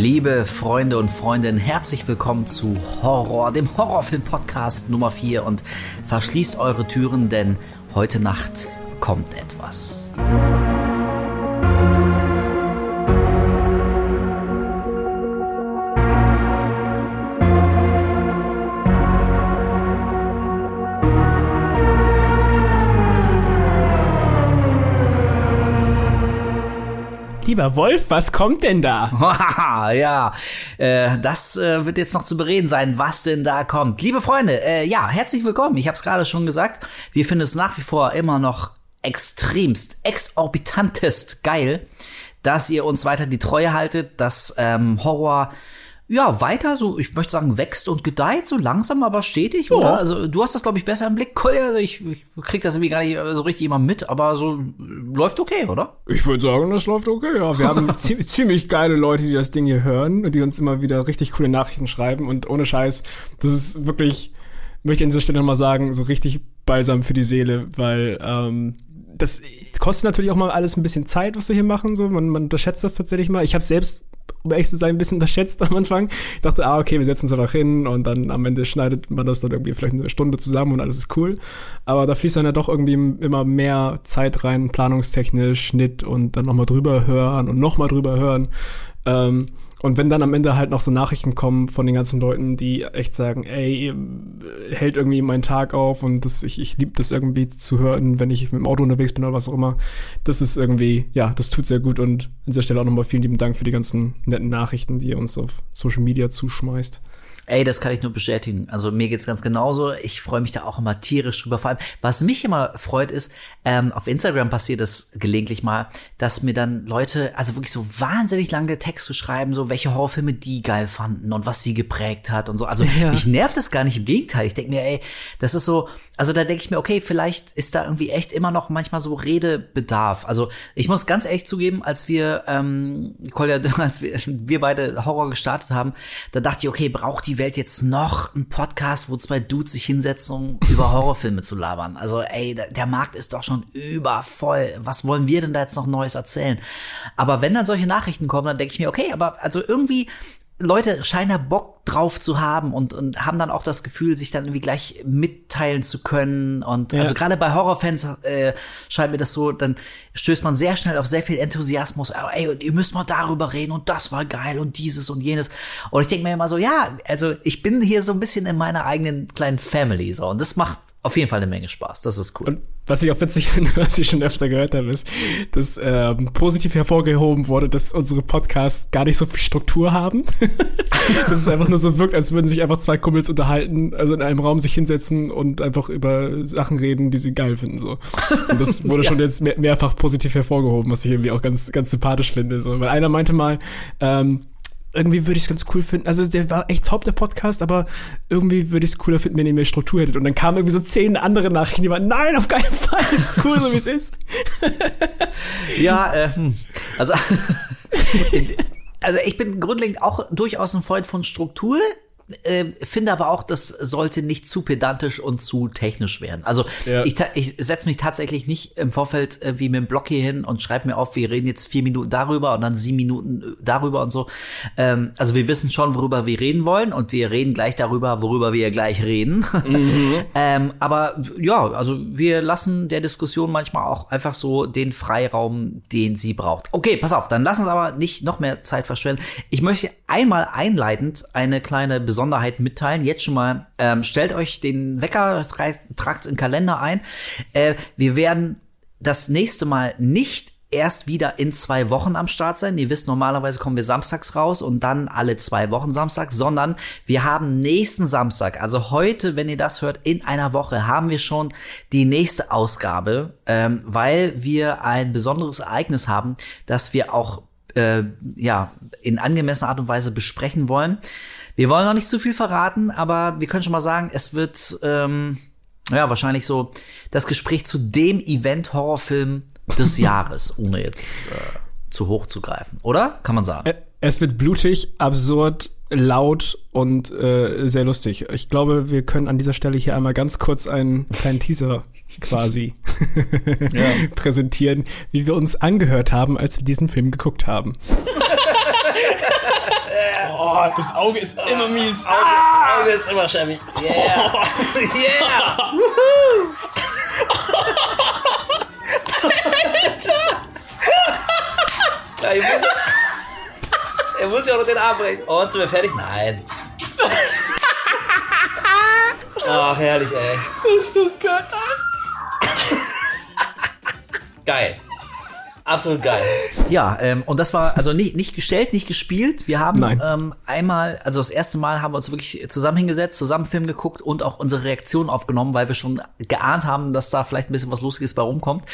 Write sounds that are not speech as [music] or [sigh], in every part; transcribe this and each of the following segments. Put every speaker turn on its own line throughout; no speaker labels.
Liebe Freunde und Freundinnen, herzlich willkommen zu Horror, dem Horrorfilm-Podcast Nummer 4 und verschließt eure Türen, denn heute Nacht kommt etwas.
Lieber Wolf, was kommt denn
da? [laughs] ja, äh, das äh, wird jetzt noch zu bereden sein, was denn da kommt. Liebe Freunde, äh, ja, herzlich willkommen. Ich habe es gerade schon gesagt. Wir finden es nach wie vor immer noch extremst, exorbitantest geil, dass ihr uns weiter die Treue haltet, dass ähm, Horror ja, weiter so, ich möchte sagen, wächst und gedeiht, so langsam, aber stetig, oder? Ja. Also du hast das, glaube ich, besser im Blick. [laughs] Also ich, ich krieg das irgendwie gar nicht so richtig immer mit, aber so läuft okay, oder?
Ich würde sagen, das läuft okay, ja. Wir haben [laughs] ziemlich geile Leute, die das Ding hier hören und die uns immer wieder richtig coole Nachrichten schreiben und ohne Scheiß, das ist wirklich, möchte ich an dieser Stelle nochmal sagen, so richtig balsam für die Seele, weil ähm, das kostet natürlich auch mal alles ein bisschen Zeit, was wir hier machen. So, man, man unterschätzt das tatsächlich mal. Ich habe selbst um ehrlich zu sein, ein bisschen unterschätzt am Anfang. Ich dachte, ah, okay, wir setzen uns einfach hin und dann am Ende schneidet man das dann irgendwie vielleicht eine Stunde zusammen und alles ist cool. Aber da fließt dann ja doch irgendwie immer mehr Zeit rein, planungstechnisch, Schnitt und dann nochmal drüber hören und nochmal drüber hören. Ähm, und wenn dann am Ende halt noch so Nachrichten kommen von den ganzen Leuten, die echt sagen, ey, hält irgendwie meinen Tag auf und das, ich, ich liebe das irgendwie zu hören, wenn ich mit dem Auto unterwegs bin oder was auch immer. Das ist irgendwie, ja, das tut sehr gut und an dieser Stelle auch nochmal vielen lieben Dank für die ganzen netten Nachrichten, die ihr uns auf Social Media zuschmeißt.
Ey, das kann ich nur bestätigen. Also mir geht's ganz genauso. Ich freue mich da auch immer tierisch drüber. Vor allem, was mich immer freut, ist, ähm, auf Instagram passiert es gelegentlich mal, dass mir dann Leute, also wirklich so wahnsinnig lange Texte schreiben, so welche Horrorfilme die geil fanden und was sie geprägt hat und so. Also [laughs] ja. mich nervt das gar nicht. Im Gegenteil. Ich denke mir, ey, das ist so, also da denke ich mir, okay, vielleicht ist da irgendwie echt immer noch manchmal so Redebedarf. Also ich muss ganz ehrlich zugeben, als wir, ähm, Kolja, [laughs] als wir, wir beide Horror gestartet haben, da dachte ich, okay, braucht die Welt jetzt noch einen Podcast, wo zwei Dudes sich hinsetzen, um [laughs] über Horrorfilme zu labern? Also ey, der Markt ist doch schon übervoll. Was wollen wir denn da jetzt noch Neues erzählen? Aber wenn dann solche Nachrichten kommen, dann denke ich mir, okay, aber also irgendwie Leute scheinen da Bock drauf zu haben und, und haben dann auch das Gefühl, sich dann irgendwie gleich mitteilen zu können. Und ja. also gerade bei Horrorfans äh, scheint mir das so, dann stößt man sehr schnell auf sehr viel Enthusiasmus. Oh, ey, ihr müsst mal darüber reden und das war geil und dieses und jenes. Und ich denke mir immer so, ja, also ich bin hier so ein bisschen in meiner eigenen kleinen Family so und das macht auf jeden Fall eine Menge Spaß. Das ist cool.
Und was ich auch witzig [laughs] finde, was ich schon öfter gehört habe, ist, dass ähm, positiv hervorgehoben wurde, dass unsere Podcasts gar nicht so viel Struktur haben. [laughs] dass es einfach nur so wirkt, als würden sich einfach zwei Kumpels unterhalten, also in einem Raum sich hinsetzen und einfach über Sachen reden, die sie geil finden. So. Und das wurde [laughs] ja. schon jetzt mehr, mehrfach positiv hervorgehoben, was ich irgendwie auch ganz, ganz sympathisch finde. So. Weil einer meinte mal, ähm, irgendwie würde ich es ganz cool finden. Also der war echt top, der Podcast, aber irgendwie würde ich es cooler finden, wenn ihr mehr Struktur hättet. Und dann kamen irgendwie so zehn andere Nachrichten, die waren, nein, auf keinen Fall, es ist cool, so wie es ist. [laughs]
ja, äh, also, [laughs] also ich bin grundlegend auch durchaus ein Freund von Struktur äh, finde aber auch, das sollte nicht zu pedantisch und zu technisch werden. Also ja. ich, ich setze mich tatsächlich nicht im Vorfeld äh, wie mit dem Block hier hin und schreibe mir auf, wir reden jetzt vier Minuten darüber und dann sieben Minuten äh, darüber und so. Ähm, also wir wissen schon, worüber wir reden wollen und wir reden gleich darüber, worüber wir gleich reden. Mhm. [laughs] ähm, aber ja, also wir lassen der Diskussion manchmal auch einfach so den Freiraum, den sie braucht. Okay, pass auf, dann lass uns aber nicht noch mehr Zeit verschwenden. Ich möchte einmal einleitend eine kleine Besonderheit Besonderheit mitteilen. Jetzt schon mal, ähm, stellt euch den Wecker, tragt in den Kalender ein. Äh, wir werden das nächste Mal nicht erst wieder in zwei Wochen am Start sein. Ihr wisst, normalerweise kommen wir samstags raus und dann alle zwei Wochen Samstag, sondern wir haben nächsten Samstag, also heute, wenn ihr das hört, in einer Woche haben wir schon die nächste Ausgabe, ähm, weil wir ein besonderes Ereignis haben, das wir auch äh, ja in angemessener Art und Weise besprechen wollen. Wir wollen noch nicht zu viel verraten, aber wir können schon mal sagen, es wird ähm, ja wahrscheinlich so das Gespräch zu dem Event Horrorfilm des [laughs] Jahres, ohne jetzt äh, zu hoch zu greifen, oder? Kann man sagen.
Es wird blutig, absurd, laut und äh, sehr lustig. Ich glaube, wir können an dieser Stelle hier einmal ganz kurz einen kleinen Teaser [laughs] quasi [laughs] präsentieren, wie wir uns angehört haben, als wir diesen Film geguckt haben. Oh, das Auge ist immer mies.
Auge, ah! Auge ist immer schäbig. Yeah. [laughs] yeah. ja, ich muss, er muss ja auch noch den Arm brechen. Oh, und sind wir fertig? Nein. Ach, [laughs] herrlich, ey.
Ist das geil.
geil. Absolut geil. Ja, ähm, und das war also nicht, nicht gestellt, nicht gespielt. Wir haben ähm, einmal, also das erste Mal haben wir uns wirklich zusammen hingesetzt, zusammen Film geguckt und auch unsere Reaktion aufgenommen, weil wir schon geahnt haben, dass da vielleicht ein bisschen was Lustiges bei rumkommt.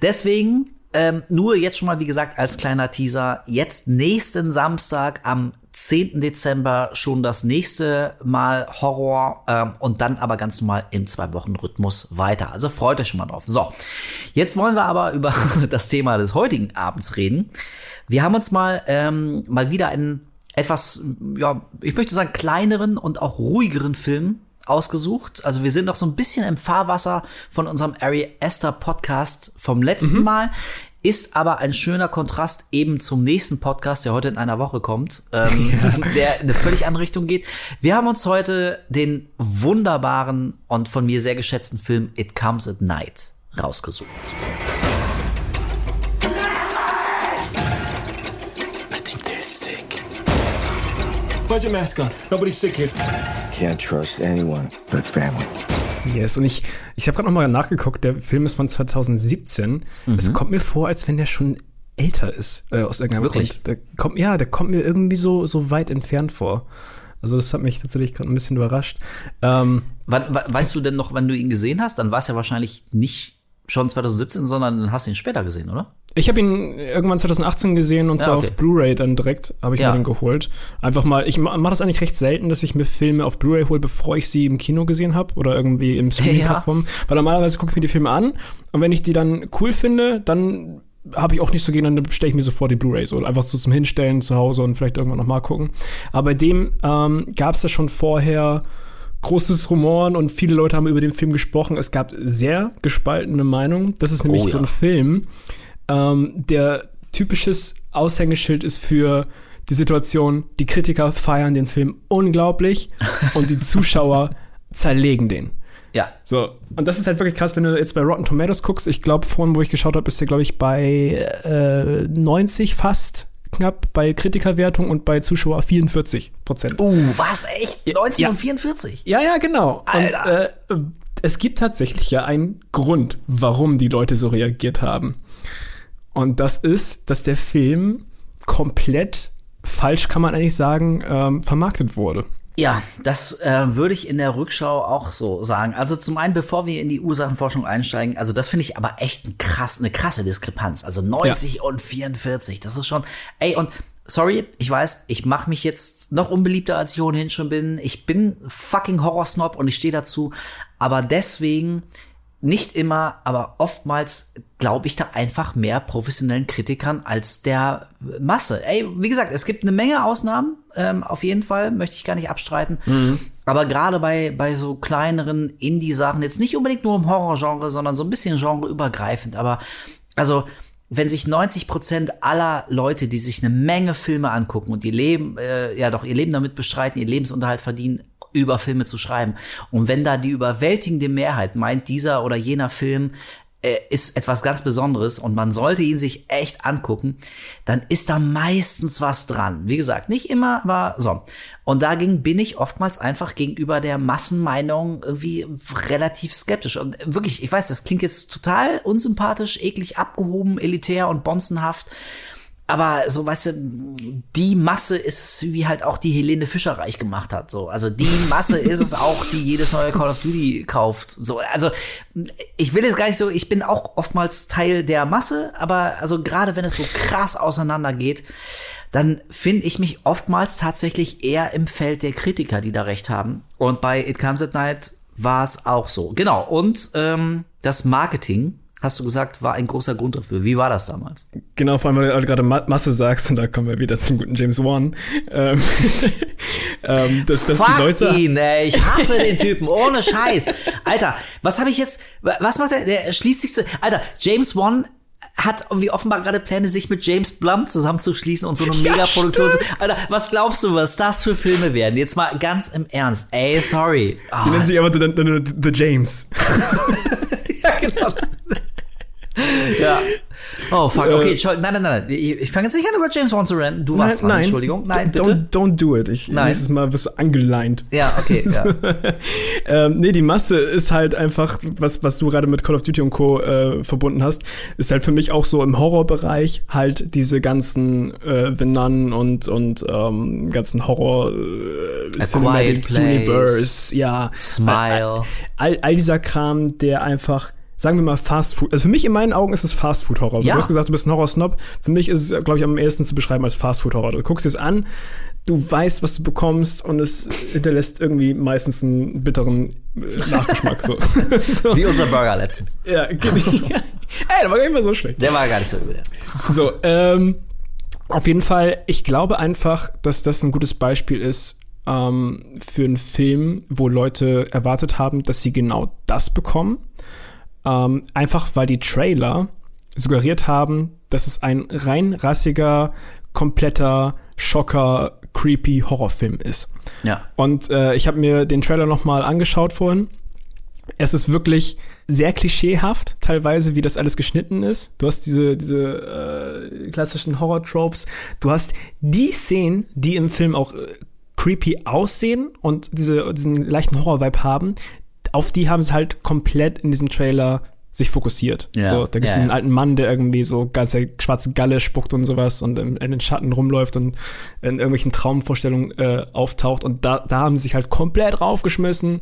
Deswegen ähm, nur jetzt schon mal, wie gesagt, als kleiner Teaser, jetzt nächsten Samstag am 10. Dezember schon das nächste Mal Horror ähm, und dann aber ganz normal im Zwei-Wochen-Rhythmus weiter. Also freut euch schon mal drauf. So, jetzt wollen wir aber [laughs] über das Thema des heutigen Abends reden. Wir haben uns mal ähm, mal wieder einen etwas, ja, ich möchte sagen, kleineren und auch ruhigeren Film ausgesucht. Also wir sind noch so ein bisschen im Fahrwasser von unserem Ari Esther Podcast vom letzten mhm. Mal ist aber ein schöner Kontrast eben zum nächsten Podcast, der heute in einer Woche kommt, ähm, [laughs] ja. [laughs] der in eine völlig andere Richtung geht. Wir haben uns heute den wunderbaren und von mir sehr geschätzten Film It Comes at Night rausgesucht. I think they're sick.
Put your mask on. Nobody's sick here.
Can't trust anyone but family.
Yes, und ich, ich habe gerade nochmal nachgeguckt, der Film ist von 2017. Mhm. Es kommt mir vor, als wenn der schon älter ist, äh, aus irgendeinem
Wirklich?
Grund. Der kommt, ja, der kommt mir irgendwie so, so weit entfernt vor. Also das hat mich tatsächlich gerade ein bisschen überrascht. Ähm,
wann, weißt du denn noch, wann du ihn gesehen hast? Dann war es ja wahrscheinlich nicht schon 2017, sondern dann hast du ihn später gesehen, oder?
Ich habe ihn irgendwann 2018 gesehen und zwar ja, okay. auf Blu-ray dann direkt habe ich ja. mir den geholt. Einfach mal, ich mache das eigentlich recht selten, dass ich mir Filme auf Blu-ray hole, bevor ich sie im Kino gesehen habe oder irgendwie im [laughs] Streaming-Plattform. Ja. Weil normalerweise gucke ich mir die Filme an und wenn ich die dann cool finde, dann habe ich auch nicht so gehen, dann stelle ich mir sofort die Blu-ray so einfach so zum Hinstellen zu Hause und vielleicht irgendwann noch mal gucken. Aber bei dem ähm, gab es ja schon vorher großes Rumoren und viele Leute haben über den Film gesprochen. Es gab sehr gespaltene Meinungen. Das ist nämlich oh, ja. so ein Film, ähm, der typisches Aushängeschild ist für die Situation, die Kritiker feiern den Film unglaublich [laughs] und die Zuschauer zerlegen den.
Ja.
So, und das ist halt wirklich krass, wenn du jetzt bei Rotten Tomatoes guckst. Ich glaube, vorhin, wo ich geschaut habe, ist der, glaube ich, bei äh, 90 fast knapp bei Kritikerwertung und bei Zuschauer 44 Prozent.
Uh, was? Echt? 90 ja. und 44?
Ja, ja, genau. Alter. Und äh, es gibt tatsächlich ja einen Grund, warum die Leute so reagiert haben. Und das ist, dass der Film komplett falsch, kann man eigentlich sagen, ähm, vermarktet wurde.
Ja, das äh, würde ich in der Rückschau auch so sagen. Also zum einen, bevor wir in die Ursachenforschung einsteigen, also das finde ich aber echt ein krass, eine krasse Diskrepanz. Also 90 ja. und 44, das ist schon. Ey, und sorry, ich weiß, ich mache mich jetzt noch unbeliebter, als ich ohnehin schon bin. Ich bin fucking Horrorsnob und ich stehe dazu. Aber deswegen nicht immer, aber oftmals glaube ich da einfach mehr professionellen Kritikern als der Masse. Ey, wie gesagt, es gibt eine Menge Ausnahmen, ähm, auf jeden Fall, möchte ich gar nicht abstreiten. Mhm. Aber gerade bei, bei so kleineren Indie-Sachen, jetzt nicht unbedingt nur im Horrorgenre, sondern so ein bisschen genreübergreifend, aber also wenn sich 90 Prozent aller Leute, die sich eine Menge Filme angucken und ihr Leben, äh, ja doch ihr Leben damit bestreiten, ihr Lebensunterhalt verdienen, über Filme zu schreiben. Und wenn da die überwältigende Mehrheit meint, dieser oder jener Film äh, ist etwas ganz Besonderes und man sollte ihn sich echt angucken, dann ist da meistens was dran. Wie gesagt, nicht immer, aber so. Und dagegen bin ich oftmals einfach gegenüber der Massenmeinung irgendwie relativ skeptisch. Und wirklich, ich weiß, das klingt jetzt total unsympathisch, eklig abgehoben, elitär und bonzenhaft. Aber so, weißt du, die Masse ist es, wie halt auch die Helene Fischer reich gemacht hat. So, also die [laughs] Masse ist es auch, die jedes neue Call of Duty kauft. So, also ich will jetzt gar nicht so, ich bin auch oftmals Teil der Masse, aber also gerade wenn es so krass auseinandergeht, dann finde ich mich oftmals tatsächlich eher im Feld der Kritiker, die da recht haben. Und bei It Comes at Night war es auch so. Genau. Und ähm, das Marketing hast du gesagt, war ein großer Grund dafür. Wie war das damals?
Genau, vor allem, weil du gerade Masse sagst, und da kommen wir wieder zum guten James Wan. Ähm, [laughs]
ähm, dass, dass Fuck die Leute ihn, ey. Ich hasse den Typen, ohne Scheiß. Alter, was habe ich jetzt, was macht er? Der schließt sich zu, Alter, James Wan hat irgendwie offenbar gerade Pläne, sich mit James Blum zusammenzuschließen und so eine [laughs] ja, Megaproduktion zu. Alter, was glaubst du, was das für Filme werden? Jetzt mal ganz im Ernst. Ey, sorry.
Die oh. nennen sich aber The, the, the James. [laughs] ja, genau. [laughs]
ja. Oh, fuck. Okay, äh, nein, nein, nein. Ich, ich fange jetzt nicht an, über James Bond zu rennen. Du warst nein, dran, Entschuldigung. Nein, bitte.
Don't, don't do it. Ich, nein. Nächstes Mal wirst du angeleint.
Ja, okay, ja. [laughs]
ähm, nee, die Masse ist halt einfach, was, was du gerade mit Call of Duty und Co. Äh, verbunden hast, ist halt für mich auch so im Horrorbereich halt diese ganzen äh, The Nun und, und ähm, ganzen Horror
äh, Cinematic Universe,
ja.
Smile.
All, all dieser Kram, der einfach sagen wir mal Fast Food. Also für mich in meinen Augen ist es Fast Food Horror. Ja. Du hast gesagt, du bist ein Horror-Snob. Für mich ist es, glaube ich, am ehesten zu beschreiben als Fast Food Horror. Du guckst es an, du weißt, was du bekommst und es hinterlässt irgendwie meistens einen bitteren äh, Nachgeschmack. so. [laughs]
so. Wie unser Burger letztens.
Ja, [laughs] Ey, der war gar nicht mal so schlecht.
Der war gar nicht so übel.
So, ähm, auf jeden Fall, ich glaube einfach, dass das ein gutes Beispiel ist ähm, für einen Film, wo Leute erwartet haben, dass sie genau das bekommen ähm, einfach weil die Trailer suggeriert haben, dass es ein rein rassiger, kompletter, schocker, creepy Horrorfilm ist.
Ja.
Und äh, ich habe mir den Trailer nochmal angeschaut vorhin. Es ist wirklich sehr klischeehaft, teilweise, wie das alles geschnitten ist. Du hast diese, diese äh, klassischen Horror-Tropes. Du hast die Szenen, die im Film auch äh, creepy aussehen und diese, diesen leichten Horror-Vibe haben, auf die haben sie halt komplett in diesem Trailer sich fokussiert. Ja. So, da gibt es ja, diesen ja. alten Mann, der irgendwie so ganze schwarze Galle spuckt und sowas und in, in den Schatten rumläuft und in irgendwelchen Traumvorstellungen äh, auftaucht. Und da, da haben sie sich halt komplett raufgeschmissen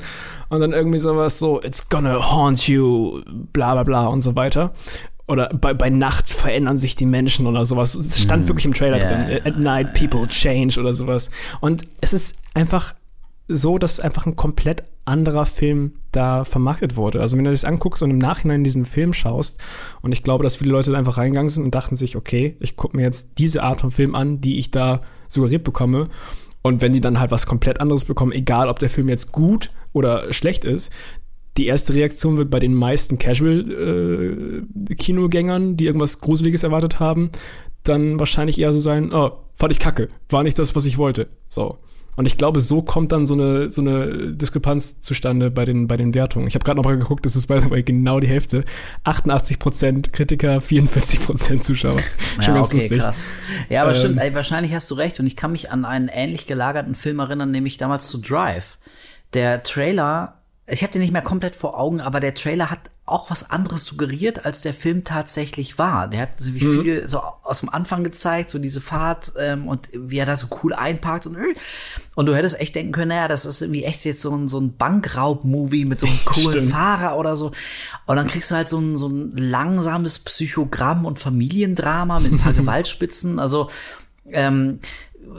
und dann irgendwie sowas so, it's gonna haunt you, bla bla bla und so weiter. Oder bei, bei Nacht verändern sich die Menschen oder sowas. Es stand mm. wirklich im Trailer drin. At night people change oder sowas. Und es ist einfach so, dass einfach ein komplett anderer Film da vermarktet wurde. Also wenn du das anguckst und im Nachhinein diesen Film schaust, und ich glaube, dass viele Leute da einfach reingegangen sind und dachten sich, okay, ich gucke mir jetzt diese Art von Film an, die ich da suggeriert bekomme. Und wenn die dann halt was komplett anderes bekommen, egal ob der Film jetzt gut oder schlecht ist, die erste Reaktion wird bei den meisten Casual-Kinogängern, äh, die irgendwas Gruseliges erwartet haben, dann wahrscheinlich eher so sein, oh, fand ich kacke, war nicht das, was ich wollte. So. Und ich glaube, so kommt dann so eine, so eine Diskrepanz zustande bei den, bei den Wertungen. Ich habe gerade noch mal geguckt, das ist bei genau die Hälfte. 88% Kritiker, 44% Zuschauer.
Schon ja, ganz okay, lustig. krass. Ja, aber ähm, stimmt, ey, wahrscheinlich hast du recht. Und ich kann mich an einen ähnlich gelagerten Film erinnern, nämlich damals zu Drive. Der Trailer, ich habe den nicht mehr komplett vor Augen, aber der Trailer hat auch was anderes suggeriert, als der Film tatsächlich war. Der hat so wie mhm. viel so aus dem Anfang gezeigt, so diese Fahrt ähm, und wie er da so cool einparkt und und du hättest echt denken können, naja, das ist irgendwie echt jetzt so ein so ein Bankraub-Movie mit so einem [laughs] coolen Stimmt. Fahrer oder so. Und dann kriegst du halt so ein so ein langsames Psychogramm und Familiendrama mit ein paar [laughs] Gewaltspitzen. Also ähm,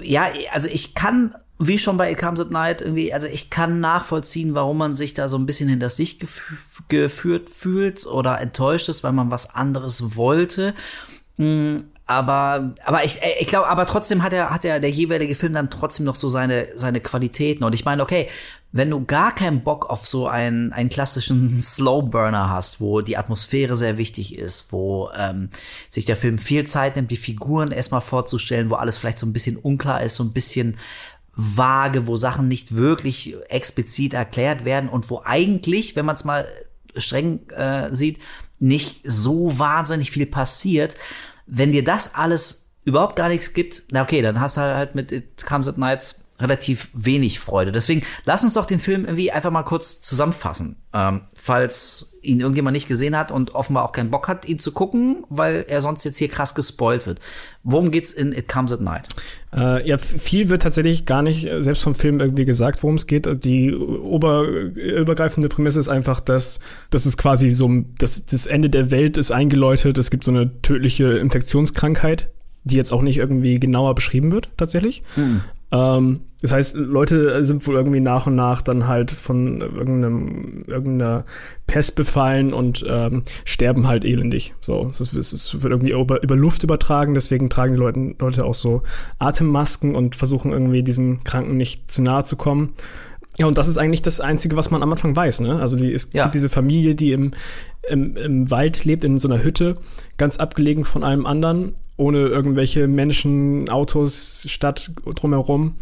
ja, also ich kann wie schon bei It Comes at Night irgendwie, also ich kann nachvollziehen, warum man sich da so ein bisschen hinter sich gef geführt fühlt oder enttäuscht ist, weil man was anderes wollte. Mm, aber, aber ich, ich glaube, aber trotzdem hat er, hat er der jeweilige Film dann trotzdem noch so seine, seine Qualitäten. Und ich meine, okay, wenn du gar keinen Bock auf so einen, einen klassischen [laughs] Slowburner hast, wo die Atmosphäre sehr wichtig ist, wo ähm, sich der Film viel Zeit nimmt, die Figuren erstmal vorzustellen, wo alles vielleicht so ein bisschen unklar ist, so ein bisschen vage, wo Sachen nicht wirklich explizit erklärt werden und wo eigentlich, wenn man es mal streng äh, sieht, nicht so wahnsinnig viel passiert. Wenn dir das alles überhaupt gar nichts gibt, na okay, dann hast du halt mit It Comes at Night relativ wenig Freude. Deswegen lass uns doch den Film irgendwie einfach mal kurz zusammenfassen. Ähm, falls ihn irgendjemand nicht gesehen hat und offenbar auch keinen Bock hat, ihn zu gucken, weil er sonst jetzt hier krass gespoilt wird. Worum geht's in It Comes at Night?
Äh, ja, viel wird tatsächlich gar nicht äh, selbst vom Film irgendwie gesagt, worum es geht. Die ober, übergreifende Prämisse ist einfach, dass das ist quasi so, das, das Ende der Welt ist eingeläutet. Es gibt so eine tödliche Infektionskrankheit, die jetzt auch nicht irgendwie genauer beschrieben wird, tatsächlich. Mhm. Ähm, das heißt, Leute sind wohl irgendwie nach und nach dann halt von irgendeinem, irgendeiner Pest befallen und ähm, sterben halt elendig. So, es, ist, es wird irgendwie über, über, Luft übertragen, deswegen tragen die Leute, Leute auch so Atemmasken und versuchen irgendwie diesen Kranken nicht zu nahe zu kommen. Ja, und das ist eigentlich das Einzige, was man am Anfang weiß. Ne? Also die, es ja. gibt diese Familie, die im, im, im Wald lebt, in so einer Hütte, ganz abgelegen von allem anderen, ohne irgendwelche Menschen, Autos, Stadt drumherum.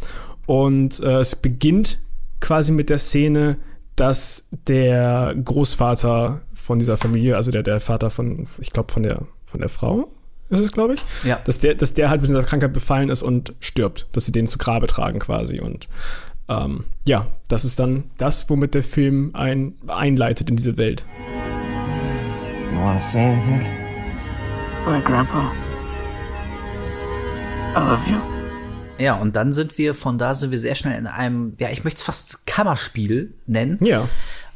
Und äh, es beginnt quasi mit der Szene, dass der Großvater von dieser Familie, also der, der Vater von, ich glaube, von der, von der Frau, ist es, glaube ich.
Ja.
Dass der, dass der halt mit dieser Krankheit befallen ist und stirbt, dass sie den zu Grabe tragen quasi. Und ähm, ja, das ist dann das, womit der Film ein, einleitet in diese Welt.
You wanna say anything?
My grandpa.
Ja, und dann sind wir, von da sind wir sehr schnell in einem, ja, ich möchte es fast Kammerspiel nennen.
Ja.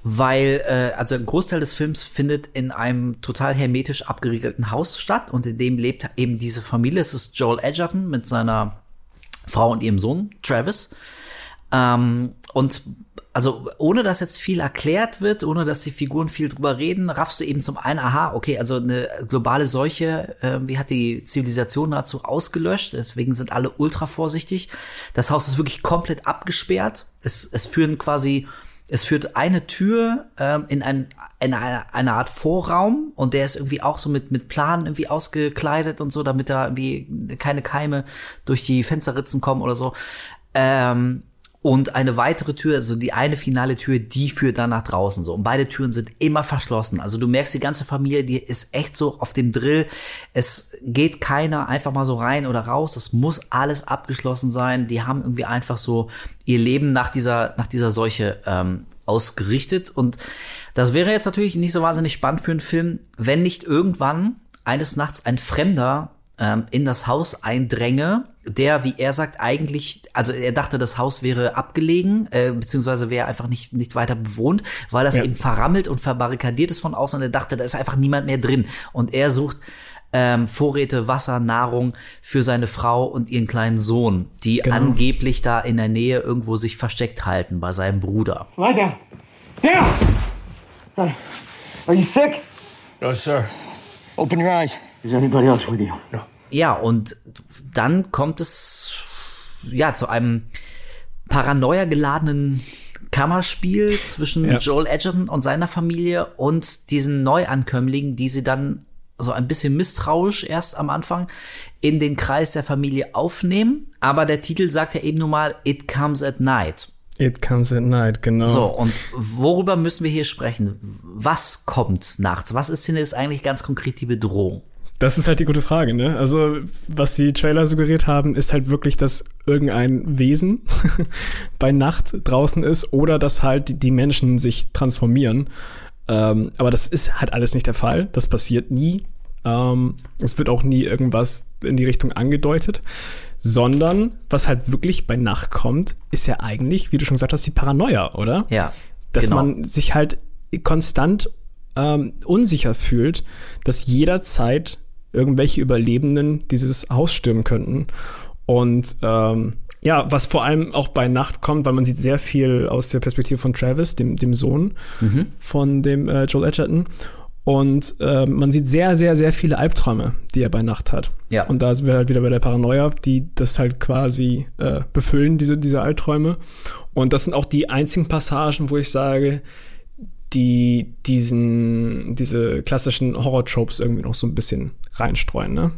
Weil, äh, also ein Großteil des Films findet in einem total hermetisch abgeriegelten Haus statt und in dem lebt eben diese Familie. Es ist Joel Edgerton mit seiner Frau und ihrem Sohn, Travis. Ähm, und also ohne dass jetzt viel erklärt wird, ohne dass die Figuren viel drüber reden, raffst du eben zum einen, aha, okay, also eine globale Seuche, äh, wie hat die Zivilisation dazu ausgelöscht, deswegen sind alle ultra vorsichtig. Das Haus ist wirklich komplett abgesperrt. Es, es führen quasi, es führt eine Tür ähm, in, ein, in eine, eine Art Vorraum und der ist irgendwie auch so mit, mit Planen irgendwie ausgekleidet und so, damit da irgendwie keine Keime durch die Fensterritzen kommen oder so. Ähm, und eine weitere Tür, also die eine finale Tür, die führt dann nach draußen so. Und beide Türen sind immer verschlossen. Also du merkst, die ganze Familie, die ist echt so auf dem Drill. Es geht keiner einfach mal so rein oder raus. Das muss alles abgeschlossen sein. Die haben irgendwie einfach so ihr Leben nach dieser, nach dieser Seuche ähm, ausgerichtet. Und das wäre jetzt natürlich nicht so wahnsinnig spannend für einen Film, wenn nicht irgendwann eines Nachts ein Fremder ähm, in das Haus eindränge, der, wie er sagt, eigentlich, also er dachte, das Haus wäre abgelegen, äh, beziehungsweise wäre einfach nicht, nicht weiter bewohnt, weil das ja. eben verrammelt und verbarrikadiert ist von außen und er dachte, da ist einfach niemand mehr drin. Und er sucht ähm, Vorräte, Wasser, Nahrung für seine Frau und ihren kleinen Sohn, die genau. angeblich da in der Nähe irgendwo sich versteckt halten bei seinem Bruder.
Weiter! There! Are you sick?
No, sir.
Open your eyes. Is anybody else with you?
No.
Ja, und dann kommt es ja zu einem Paranoia geladenen Kammerspiel zwischen ja. Joel Edgerton und seiner Familie und diesen Neuankömmlingen, die sie dann so ein bisschen misstrauisch erst am Anfang in den Kreis der Familie aufnehmen. Aber der Titel sagt ja eben nur mal It Comes at Night.
It Comes at Night, genau.
So, und worüber müssen wir hier sprechen? Was kommt nachts? Was ist denn jetzt eigentlich ganz konkret die Bedrohung?
Das ist halt die gute Frage, ne? Also, was die Trailer suggeriert haben, ist halt wirklich, dass irgendein Wesen [laughs] bei Nacht draußen ist oder dass halt die Menschen sich transformieren. Ähm, aber das ist halt alles nicht der Fall. Das passiert nie. Ähm, es wird auch nie irgendwas in die Richtung angedeutet. Sondern, was halt wirklich bei Nacht kommt, ist ja eigentlich, wie du schon gesagt hast, die Paranoia, oder?
Ja.
Dass genau. man sich halt konstant ähm, unsicher fühlt, dass jederzeit irgendwelche Überlebenden dieses Haus stürmen könnten. Und ähm, ja, was vor allem auch bei Nacht kommt, weil man sieht sehr viel aus der Perspektive von Travis, dem, dem Sohn mhm. von dem äh, Joel Edgerton. Und äh, man sieht sehr, sehr, sehr viele Albträume, die er bei Nacht hat.
Ja.
Und da sind wir halt wieder bei der Paranoia, die das halt quasi äh, befüllen, diese, diese Albträume. Und das sind auch die einzigen Passagen, wo ich sage, die diesen, diese klassischen Horror-Tropes irgendwie noch so ein bisschen reinstreuen, ne?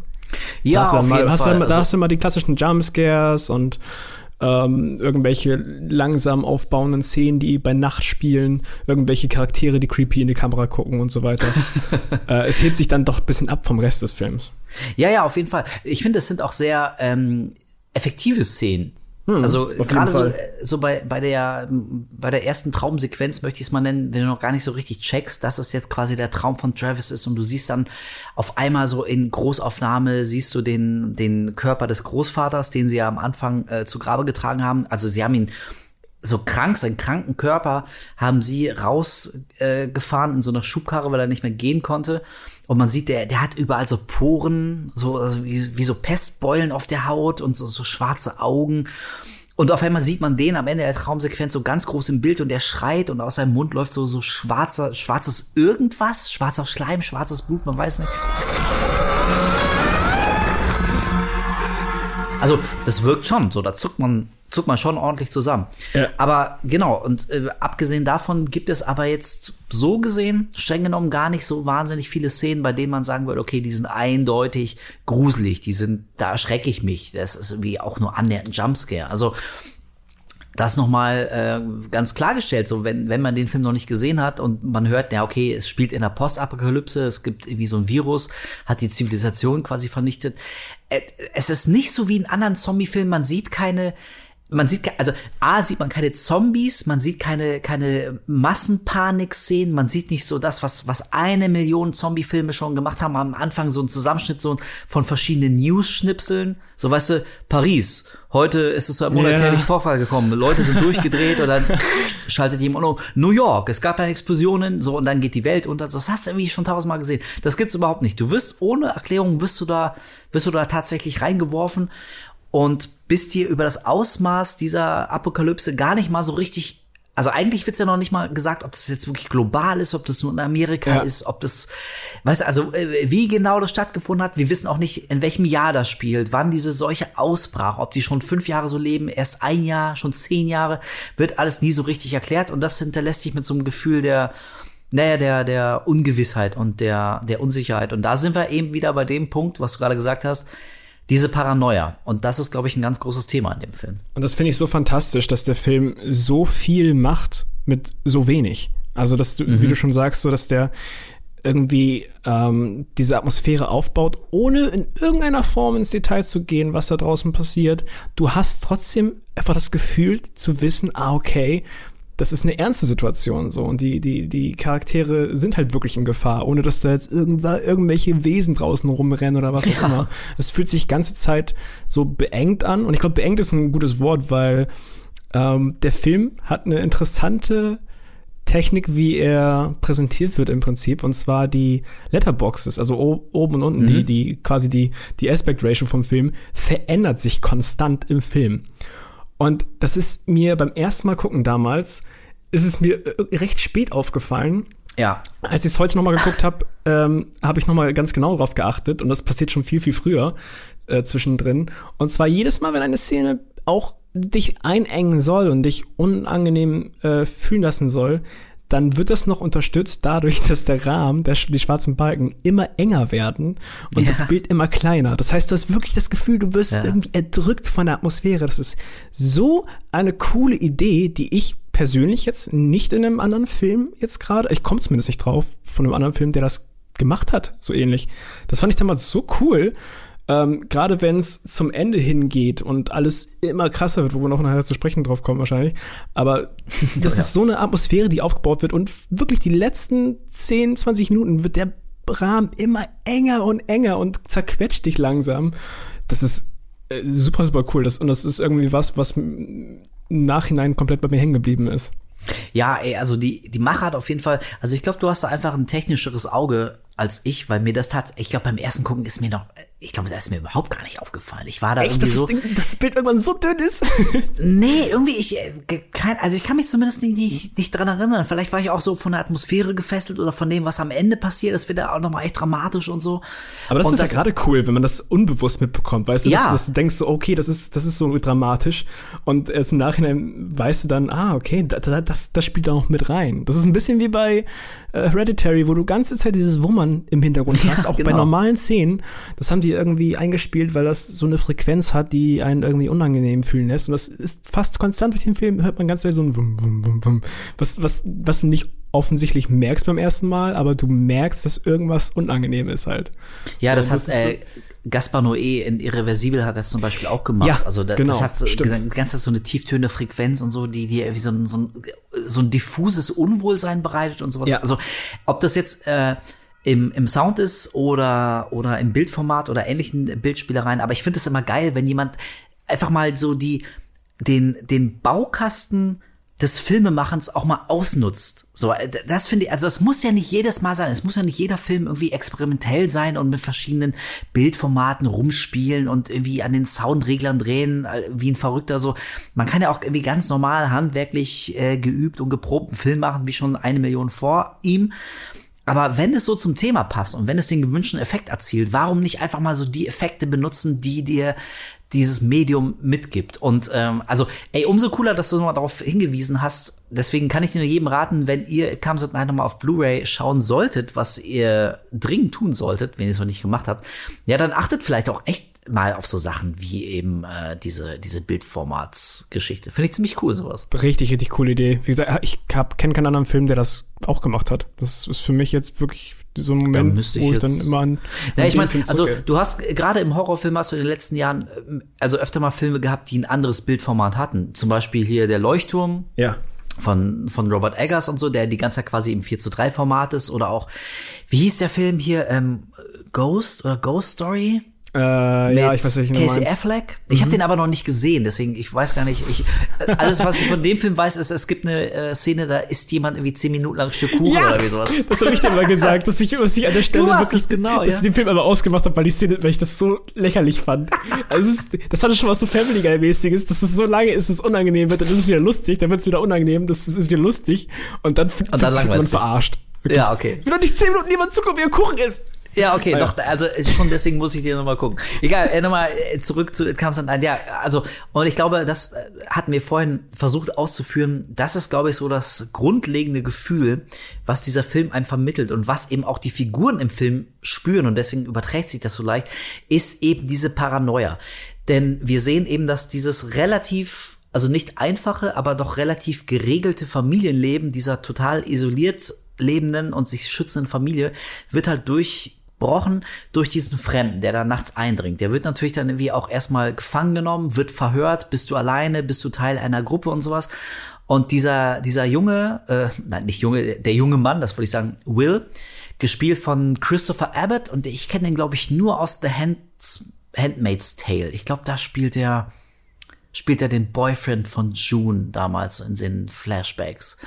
Ja,
da
auf
mal,
jeden
hast
Fall.
Du, da
also,
hast du immer die klassischen Jumpscares und ähm, irgendwelche langsam aufbauenden Szenen, die bei Nacht spielen, irgendwelche Charaktere, die creepy in die Kamera gucken und so weiter. [laughs] äh, es hebt sich dann doch ein bisschen ab vom Rest des Films.
Ja, ja, auf jeden Fall. Ich finde, es sind auch sehr ähm, effektive Szenen.
Hm,
also gerade so, so bei, bei der bei der ersten Traumsequenz möchte ich es mal nennen, wenn du noch gar nicht so richtig checkst, dass es jetzt quasi der Traum von Travis ist und du siehst dann auf einmal so in Großaufnahme siehst du den den Körper des Großvaters, den sie ja am Anfang äh, zu Grabe getragen haben. Also sie haben ihn so krank, seinen kranken Körper haben sie rausgefahren äh, in so einer Schubkarre, weil er nicht mehr gehen konnte. Und man sieht, der, der hat überall so Poren, so also wie, wie so Pestbeulen auf der Haut und so, so schwarze Augen. Und auf einmal sieht man den am Ende der Traumsequenz so ganz groß im Bild und der schreit und aus seinem Mund läuft so, so schwarzer, schwarzes irgendwas, schwarzer Schleim, schwarzes Blut, man weiß nicht. Also, das wirkt schon, so, da zuckt man zuckt man schon ordentlich zusammen.
Ja.
Aber genau, und äh, abgesehen davon gibt es aber jetzt so gesehen, streng genommen, gar nicht so wahnsinnig viele Szenen, bei denen man sagen würde, okay, die sind eindeutig gruselig, die sind, da erschrecke ich mich. Das ist irgendwie auch nur annähernd ein Jumpscare. Also das nochmal äh, ganz klargestellt, so wenn, wenn man den Film noch nicht gesehen hat und man hört, ja, okay, es spielt in der Postapokalypse, es gibt irgendwie so ein Virus, hat die Zivilisation quasi vernichtet. Äh, es ist nicht so wie in anderen Zombie-Filmen, man sieht keine, man sieht, also A, sieht man keine Zombies, man sieht keine, keine Massenpanik-Szenen, man sieht nicht so das, was, was eine Million Zombie-Filme schon gemacht haben, am Anfang so ein Zusammenschnitt so von verschiedenen News-Schnipseln, so weißt du, Paris, heute ist es zu einem
Ja.
unerklärlichen Vorfall gekommen, Leute sind durchgedreht und dann [laughs] schaltet jemand um, New York, es gab eine Explosionen, so und dann geht die Welt unter, das hast du irgendwie schon tausendmal gesehen, das gibt's überhaupt nicht, du wirst ohne Erklärung, wirst du da, wirst du da tatsächlich reingeworfen und bist dir über das Ausmaß dieser Apokalypse gar nicht mal so richtig also eigentlich wird's ja noch nicht mal gesagt, ob das jetzt wirklich global ist, ob das nur in Amerika
Ja.
ist, ob das, weißt du, also äh, wie genau das stattgefunden hat. Wir wissen auch nicht, in welchem Jahr das spielt, wann diese Seuche ausbrach, ob die schon fünf Jahre so leben, erst ein Jahr, schon zehn Jahre, wird alles nie so richtig erklärt und das hinterlässt sich mit so einem Gefühl der, naja, der, der Ungewissheit und der, der Unsicherheit. Und da sind wir eben wieder bei dem Punkt, was du gerade gesagt hast, diese Paranoia. Und das ist, glaube ich, ein ganz großes Thema in dem Film.
Und das finde ich so fantastisch, dass der Film so viel macht mit so wenig. Also, dass du, wie du schon sagst, so dass der irgendwie ähm, diese Atmosphäre aufbaut, ohne in irgendeiner Form ins Detail zu gehen, was da draußen passiert. Du hast trotzdem einfach das Gefühl zu wissen, ah, okay, das ist eine ernste Situation so. Und die, die, die Charaktere sind halt wirklich in Gefahr, ohne dass da jetzt irgendwa, irgendwelche Wesen draußen rumrennen oder was auch immer. Es fühlt sich die ganze Zeit so beengt an. Und ich glaube, beengt ist ein gutes Wort, weil ähm, der Film hat eine interessante Technik, wie er präsentiert wird im Prinzip, und zwar die Letterboxes, also oben und unten, die, die quasi die, die Aspect Ratio vom Film verändert sich konstant im Film. Und das ist mir beim ersten Mal gucken damals, ist es mir äh, recht spät aufgefallen.
Ja.
Als ich es heute nochmal geguckt habe, ähm, habe ich nochmal ganz genau darauf geachtet und das passiert schon viel, viel früher äh, zwischendrin. Und zwar jedes Mal, wenn eine Szene auch dich einengen soll und dich unangenehm äh, fühlen lassen soll, dann wird das noch unterstützt dadurch, [laughs] dass der Rahmen, der, die schwarzen Balken immer enger werden und
Ja.
das Bild immer kleiner. Das heißt, du hast wirklich das Gefühl, du wirst
Ja.
irgendwie erdrückt von der Atmosphäre. Das ist so eine coole Idee, die ich persönlich jetzt nicht in einem anderen Film jetzt gerade, ich komme zumindest nicht drauf, von einem anderen Film, der das gemacht hat, so ähnlich. Das fand ich damals so cool. Ähm, Gerade wenn es zum Ende hingeht und alles immer krasser wird, wo wir noch nachher zu sprechen drauf kommen wahrscheinlich. Aber [laughs] das ist so eine Atmosphäre, die aufgebaut wird und wirklich die letzten 10, 20 Minuten wird der Rahmen immer enger und enger und zerquetscht dich langsam. Das ist äh, super, super cool. Das, und das ist irgendwie was, was im Nachhinein komplett bei mir hängen geblieben ist.
Ja, ey, also die, die Macher hat auf jeden Fall, also ich glaube, du hast da einfach ein technischeres Auge als ich, weil mir das tatsächlich, ich glaube, beim ersten Gucken ist mir noch, ich glaube, da ist mir überhaupt gar nicht aufgefallen. Ich war da irgendwie
dass
so,
das, Ding, das Bild irgendwann so dünn ist. [laughs]
nee, irgendwie, ich, äh, kein, also ich kann mich zumindest nicht, nicht, nicht dran erinnern. Vielleicht war ich auch so von der Atmosphäre gefesselt oder von dem, was am Ende passiert. Das wird da auch nochmal echt dramatisch und so.
Aber das
und
ist ja gerade cool, wenn man das unbewusst mitbekommt, weißt du,
Ja.
dass, dass du denkst so, okay, das ist, das ist so dramatisch und erst im Nachhinein weißt du dann, ah, okay, da, da, das, das spielt da noch mit rein. Das ist ein bisschen wie bei äh, Hereditary, wo du ganze Zeit dieses Wummern im Hintergrund
Ja,
hast, auch bei
genau.
normalen Szenen. Das haben die irgendwie eingespielt, weil das so eine Frequenz hat, die einen irgendwie unangenehm fühlen lässt und das ist fast konstant durch den Film, hört man ganz schnell so ein Wum, Wum, Wum, Wum, was, was, was du nicht offensichtlich merkst beim ersten Mal, aber du merkst, dass irgendwas unangenehm ist halt.
Ja, das
So,
hat
das ist
äh, Gaspar Noé in Irreversibel hat das zum Beispiel auch gemacht.
Ja,
also da,
genau,
das hat so, Zeit so eine tieftönende Frequenz und so, die die wie so ein, so ein, so ein diffuses Unwohlsein bereitet und sowas.
Ja.
Also ob das jetzt äh, im, im Sound ist oder oder im Bildformat oder ähnlichen Bildspielereien, aber ich finde es immer geil, wenn jemand einfach mal so die den den Baukasten des Filmemachens auch mal ausnutzt. So, äh, das finde ich, also das muss ja nicht jedes Mal sein. Es muss ja nicht jeder Film irgendwie experimentell sein und mit verschiedenen Bildformaten rumspielen und irgendwie an den Soundreglern drehen, äh, wie ein Verrückter so. Man kann ja auch irgendwie ganz normal handwerklich äh, geübt und geprobten Film machen, wie schon eine Million vor ihm. Aber wenn es so zum Thema passt und wenn es den gewünschten Effekt erzielt, warum nicht einfach mal so die Effekte benutzen, die dir dieses Medium mitgibt. Und ähm, also, ey, umso cooler, dass du nochmal darauf hingewiesen hast. Deswegen kann ich dir nur jedem raten, wenn ihr Comes at Night nochmal auf Blu-ray schauen solltet, was ihr dringend tun solltet, wenn ihr es noch nicht gemacht habt, ja, dann achtet vielleicht auch echt mal auf so Sachen wie eben äh, diese, diese Bildformatsgeschichte. Finde ich ziemlich cool, sowas.
Richtig, richtig coole Idee. Wie gesagt, ich kenne keinen anderen Film, der das auch gemacht hat. Das ist für mich jetzt wirklich so ein Moment,
ich
wo ich dann immer an. An
ich meine, also
zurück-
du hast gerade im Horrorfilm hast du in den letzten Jahren ähm, also öfter mal Filme gehabt, die ein anderes Bildformat hatten. Zum Beispiel hier der Leuchtturm
ja.
von, von Robert Eggers und so, der die ganze Zeit quasi im 4 zu 3 Format ist. Oder auch, wie hieß der Film hier? Ähm, Ghost oder Ghost Story?
Äh, ja, ich weiß nicht,
Casey
du meinst.
Affleck. Ich habe den aber noch nicht gesehen, deswegen ich weiß gar nicht. Ich, alles, was ich von dem Film weiß, ist, es gibt eine äh, Szene, da isst jemand irgendwie zehn Minuten lang ein Stück Kuchen
Ja,
oder wie sowas.
das habe ich dir mal gesagt, dass ich, dass ich an der Stelle
hast
wirklich,
es genau,
dass
ja.
ich den Film aber ausgemacht habe, weil die Szene, weil ich das so lächerlich fand. Also es ist, das hatte schon was so Family Guy mäßiges, dass es so lange ist, dass es unangenehm wird, dann ist es wieder lustig, dann wird es wieder unangenehm, das ist wieder lustig und dann fühlt
dann
sich man verarscht. Wirklich.
Ja, okay.
Will doch nicht zehn Minuten jemand zugucken, wie er Kuchen isst.
Ja, okay,
Ah, ja.
doch, also äh, schon deswegen muss ich dir nochmal gucken. Egal, äh, nochmal äh, zurück zu It Comes at Night. Ja, also, und ich glaube, das hatten wir vorhin versucht auszuführen. Das ist, glaube ich, so das grundlegende Gefühl, was dieser Film einem vermittelt und was eben auch die Figuren im Film spüren und deswegen überträgt sich das so leicht, ist eben diese Paranoia. Denn wir sehen eben, dass dieses relativ also nicht einfache, aber doch relativ geregelte Familienleben dieser total isoliert lebenden und sich schützenden Familie wird halt durchbrochen durch diesen Fremden, der da nachts eindringt. Der wird natürlich dann irgendwie auch erstmal gefangen genommen, wird verhört, bist du alleine, bist du Teil einer Gruppe und sowas. Und dieser, dieser junge, äh, nein, nicht junge, der junge Mann, das wollte ich sagen, Will, gespielt von Christopher Abbott und ich kenne den, glaube ich, nur aus The Hands, Handmaid's Tale. Ich glaube, da spielt er, spielt er den Boyfriend von June damals in den Flashbacks.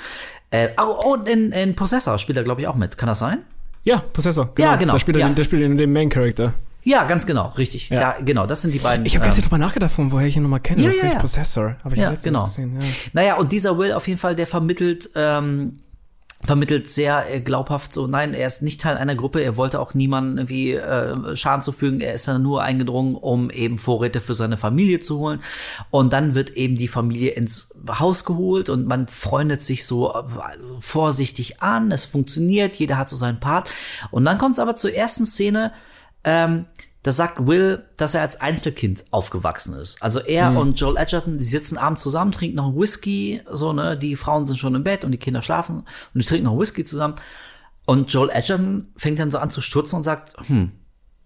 Äh, oh, und in, in Possessor spielt er, glaube ich, auch mit. Kann das sein?
Ja, Prozessor.
Ja, genau,
Der spielt,
ja.
Den, der spielt den, den Main Character.
Ja, ganz genau, richtig.
Ja.
Da, genau, das sind die beiden.
Ich habe
ähm,
ganz drüber nachgedacht, von woher ich ihn nochmal kenne.
Ja,
das ist
ja, ja.
Possessor. Habe ich
Ja,
letztens
genau.
gesehen. Ja.
Naja, und dieser Will auf jeden Fall, der vermittelt, ähm, vermittelt sehr äh, glaubhaft so, nein, er ist nicht Teil einer Gruppe, er wollte auch niemanden irgendwie äh, Schaden zufügen, er ist da nur eingedrungen, um eben Vorräte für seine Familie zu holen. Und dann wird eben die Familie ins Haus geholt und man freundet sich so äh, vorsichtig an, es funktioniert, jeder hat so seinen Part. Und dann kommt es aber zur ersten Szene, ähm, da sagt Will, dass er als Einzelkind aufgewachsen ist. Also er und Joel Edgerton, die sitzen abends zusammen, trinken noch einen Whisky, so, ne, die Frauen sind schon im Bett und die Kinder schlafen und die trinken noch einen Whisky zusammen. Und Joel Edgerton fängt dann so an zu stutzen und sagt, hm,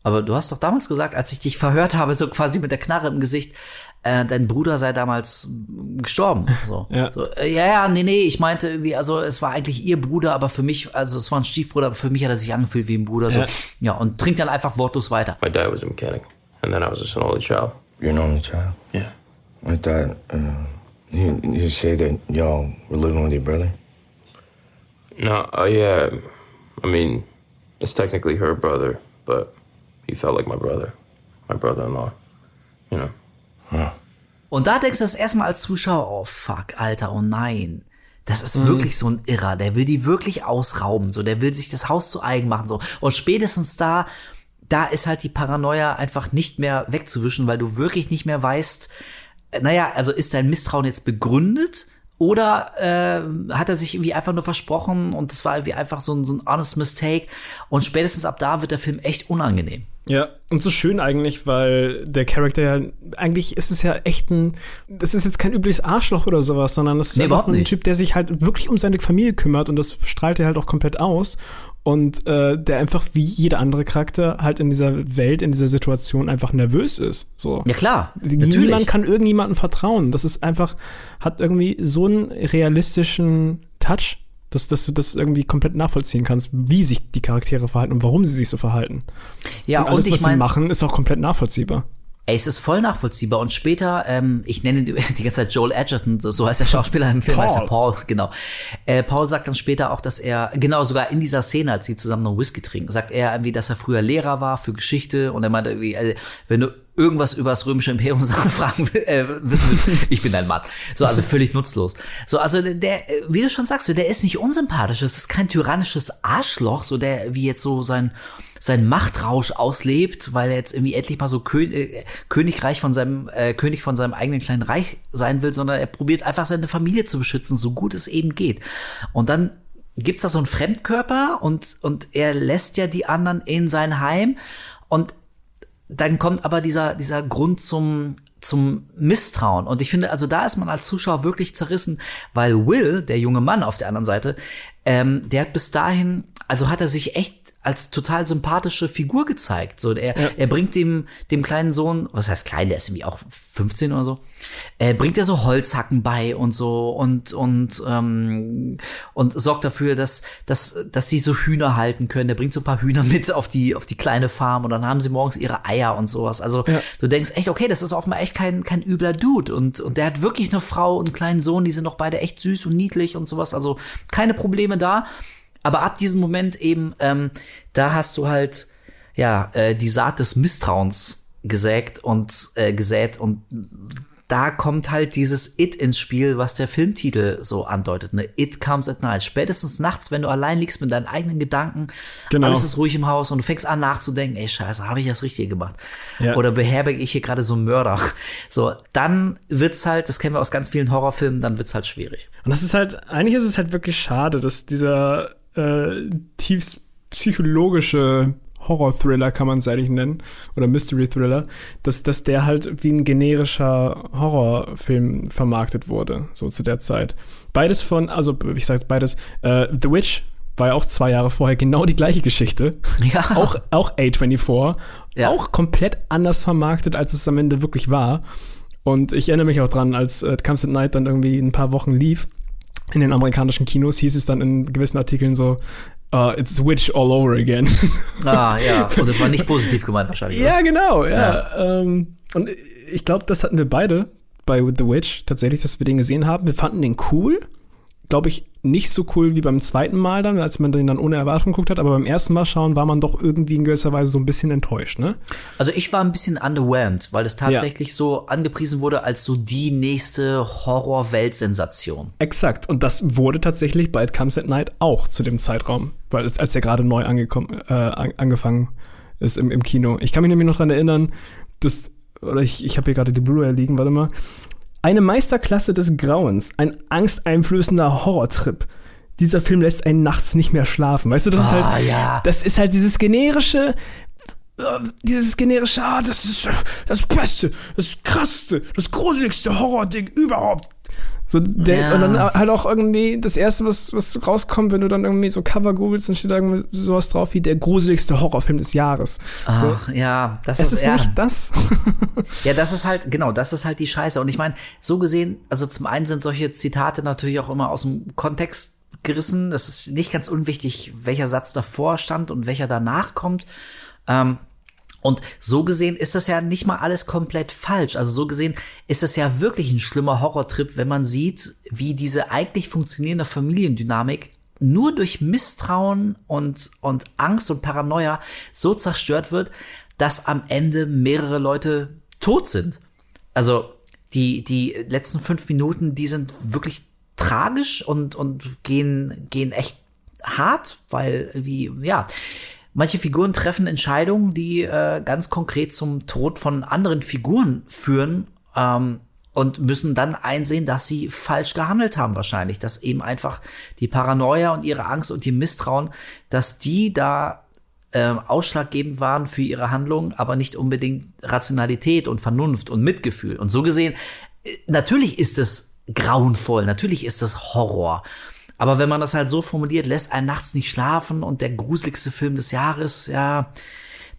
aber du hast doch damals gesagt, als ich dich verhört habe, so quasi mit der Knarre im Gesicht, äh, dein Bruder sei damals gestorben. So. [laughs]
Ja.
So, äh, ja, ja, nee, nee, ich meinte irgendwie, also es war eigentlich ihr Bruder, aber für mich, also es war ein Stiefbruder, aber für mich hat er sich angefühlt wie ein Bruder. So.
Ja.
Ja, und trinkt dann einfach wortlos weiter.
My dad was a mechanic, and then I was just an only child.
You're an only child?
Yeah.
I thought, uh, you, you say that y'all were living with your brother?
No, uh, yeah. I mean, it's technically her brother, but he felt like my brother, my brother-in-law. You know.
Und da denkst du das erstmal als Zuschauer, oh fuck, Alter, oh nein. Das ist wirklich so ein Irrer, der will die wirklich ausrauben, so, der will sich das Haus zu eigen machen, so. Und spätestens da, da ist halt die Paranoia einfach nicht mehr wegzuwischen, weil du wirklich nicht mehr weißt, äh, naja, also ist dein Misstrauen jetzt begründet oder äh, hat er sich irgendwie einfach nur versprochen und es war irgendwie einfach so ein, so ein honest mistake und spätestens ab da wird der Film echt unangenehm.
Ja, und so schön eigentlich, weil der Charakter ja, eigentlich ist es ja echt ein, das ist jetzt kein übliches Arschloch oder sowas, sondern es ist
Nee,
ein
nicht.
Typ, der sich halt wirklich um seine Familie kümmert und das strahlt er halt auch komplett aus. Und äh, der einfach wie jeder andere Charakter halt in dieser Welt, in dieser Situation einfach nervös ist. So.
Ja klar,
Niemand
natürlich.
kann irgendjemandem vertrauen. Das ist einfach, hat irgendwie so einen realistischen Touch, dass, dass du das irgendwie komplett nachvollziehen kannst, wie sich die Charaktere verhalten und warum sie sich so verhalten.
Ja,
und alles,
und
was sie
meine,
machen, ist auch komplett nachvollziehbar.
Ey, es ist voll nachvollziehbar. Und später, ähm, ich nenne ihn [laughs] die ganze Zeit Joel Edgerton, so heißt der Schauspieler im Film,
Paul.
heißt er Paul, genau. Äh, Paul sagt dann später auch, dass er, genau, sogar in dieser Szene, als sie zusammen noch Whisky trinken, sagt er irgendwie, dass er früher Lehrer war für Geschichte und er meinte irgendwie, also, wenn du irgendwas über das römische Imperium [laughs] fragen will, äh, wissen willst, [laughs] ich bin dein Mann. So, also völlig nutzlos. So, also der, wie du schon sagst, so, der ist nicht unsympathisch, es ist kein tyrannisches Arschloch, so der, wie jetzt so sein, sein Machtrausch auslebt, weil er jetzt irgendwie endlich mal so Kön äh, Königreich von seinem äh, König von seinem eigenen kleinen Reich sein will, sondern er probiert einfach seine Familie zu beschützen, so gut es eben geht. Und dann gibt's da so einen Fremdkörper und und er lässt ja die anderen in sein Heim und dann kommt aber dieser dieser Grund zum zum Misstrauen. Und ich finde, also da ist man als Zuschauer wirklich zerrissen, weil Will, der junge Mann auf der anderen Seite, ähm, der hat bis dahin, also hat er sich echt als total sympathische Figur gezeigt. So, er, ja. er bringt dem, dem kleinen Sohn, was heißt klein, der ist irgendwie auch 15 oder so, er bringt er so Holzhacken bei und so und, und, ähm, und sorgt dafür, dass, dass, dass sie so Hühner halten können. Er bringt so ein paar Hühner mit auf die, auf die kleine Farm und dann haben sie morgens ihre Eier und sowas. Also, ja. du denkst echt, okay, das ist offenbar echt kein, kein übler Dude und, und der hat wirklich eine Frau und einen kleinen Sohn, die sind doch beide echt süß und niedlich und sowas. Also, keine Probleme da. Aber ab diesem Moment eben, ähm, da hast du halt ja äh, die Saat des Misstrauens gesägt und äh, gesät und da kommt halt dieses It ins Spiel, was der Filmtitel so andeutet. Ne? It comes at night. Spätestens nachts, wenn du allein liegst mit deinen eigenen Gedanken, genau. alles ist ruhig im Haus und du fängst an nachzudenken, ey Scheiße, habe ich das richtig gemacht? Ja. Oder beherberge ich hier gerade so einen Mörder? [laughs] So, dann wird's halt, das kennen wir aus ganz vielen Horrorfilmen, dann wird's halt schwierig.
Und das ist halt, eigentlich ist es halt wirklich schade, dass dieser äh, tiefst psychologische Horror-Thriller, kann man es eigentlich nennen, oder Mystery-Thriller, dass, dass der halt wie ein generischer Horrorfilm vermarktet wurde, so zu der Zeit. Beides von, also ich sage beides, äh, The Witch war ja auch zwei Jahre vorher genau die gleiche Geschichte. [laughs] Ja. Auch, auch A24. Ja. Auch komplett anders vermarktet, als es am Ende wirklich war. Und ich erinnere mich auch dran, als äh, Comes at Night dann irgendwie ein paar Wochen lief, in den amerikanischen Kinos hieß es dann in gewissen Artikeln so, uh, it's Witch all over again.
Ah, ja. [laughs] Und das war nicht positiv gemeint wahrscheinlich.
ja, genau, ja. ja. Ähm, und ich glaube, das hatten wir beide bei The Witch tatsächlich, dass wir den gesehen haben. Wir fanden den cool glaube ich, nicht so cool wie beim zweiten Mal dann, als man den dann ohne Erwartung geguckt hat, aber beim ersten Mal schauen war man doch irgendwie in gewisser Weise so ein bisschen enttäuscht, ne?
Also ich war ein bisschen underwhelmed, weil es tatsächlich ja. so angepriesen wurde als so die nächste Horror-Weltsensation.
Exakt. Und das wurde tatsächlich bei It Comes at Night auch zu dem Zeitraum, weil es, als er gerade neu angekommen, äh, angefangen ist im, im Kino. Ich kann mich nämlich noch dran erinnern, dass, oder ich, ich habe hier gerade die Blu-ray liegen, warte mal. Eine Meisterklasse des Grauens, ein angsteinflößender Horrortrip. Dieser Film lässt einen nachts nicht mehr schlafen. Weißt du, das oh, ist halt,
ah, ja.
das ist halt dieses generische, äh, dieses generische, ah, das ist das Beste, das Krasseste, das gruseligste Horror-Ding überhaupt. So, der, ja. Und dann halt auch irgendwie das erste, was, was rauskommt, wenn du dann irgendwie so Cover googelst, dann steht da irgendwie sowas drauf wie der gruseligste Horrorfilm des Jahres.
Ach, so. ja, das
es
ist,
ist ja. nicht das. [laughs]
ja, das ist halt, genau, das ist halt die Scheiße. Und ich meine, so gesehen, also zum einen sind solche Zitate natürlich auch immer aus dem Kontext gerissen. Das ist nicht ganz unwichtig, welcher Satz davor stand und welcher danach kommt. Ähm, und so gesehen ist das ja nicht mal alles komplett falsch. Also so gesehen ist es ja wirklich ein schlimmer Horrortrip, wenn man sieht, wie diese eigentlich funktionierende Familiendynamik nur durch Misstrauen und, und Angst und Paranoia so zerstört wird, dass am Ende mehrere Leute tot sind. Also die, die letzten fünf Minuten, die sind wirklich tragisch und, und gehen, gehen echt hart, weil wie, ja, Manche Figuren treffen Entscheidungen, die äh, ganz konkret zum Tod von anderen Figuren führen ähm, und müssen dann einsehen, dass sie falsch gehandelt haben wahrscheinlich, dass eben einfach die Paranoia und ihre Angst und die Misstrauen, dass die da äh, ausschlaggebend waren für ihre Handlungen, aber nicht unbedingt Rationalität und Vernunft und Mitgefühl. Und so gesehen, äh, natürlich ist es grauenvoll, natürlich ist es Horror. Aber wenn man das halt so formuliert, lässt einen nachts nicht schlafen und der gruseligste Film des Jahres, ja,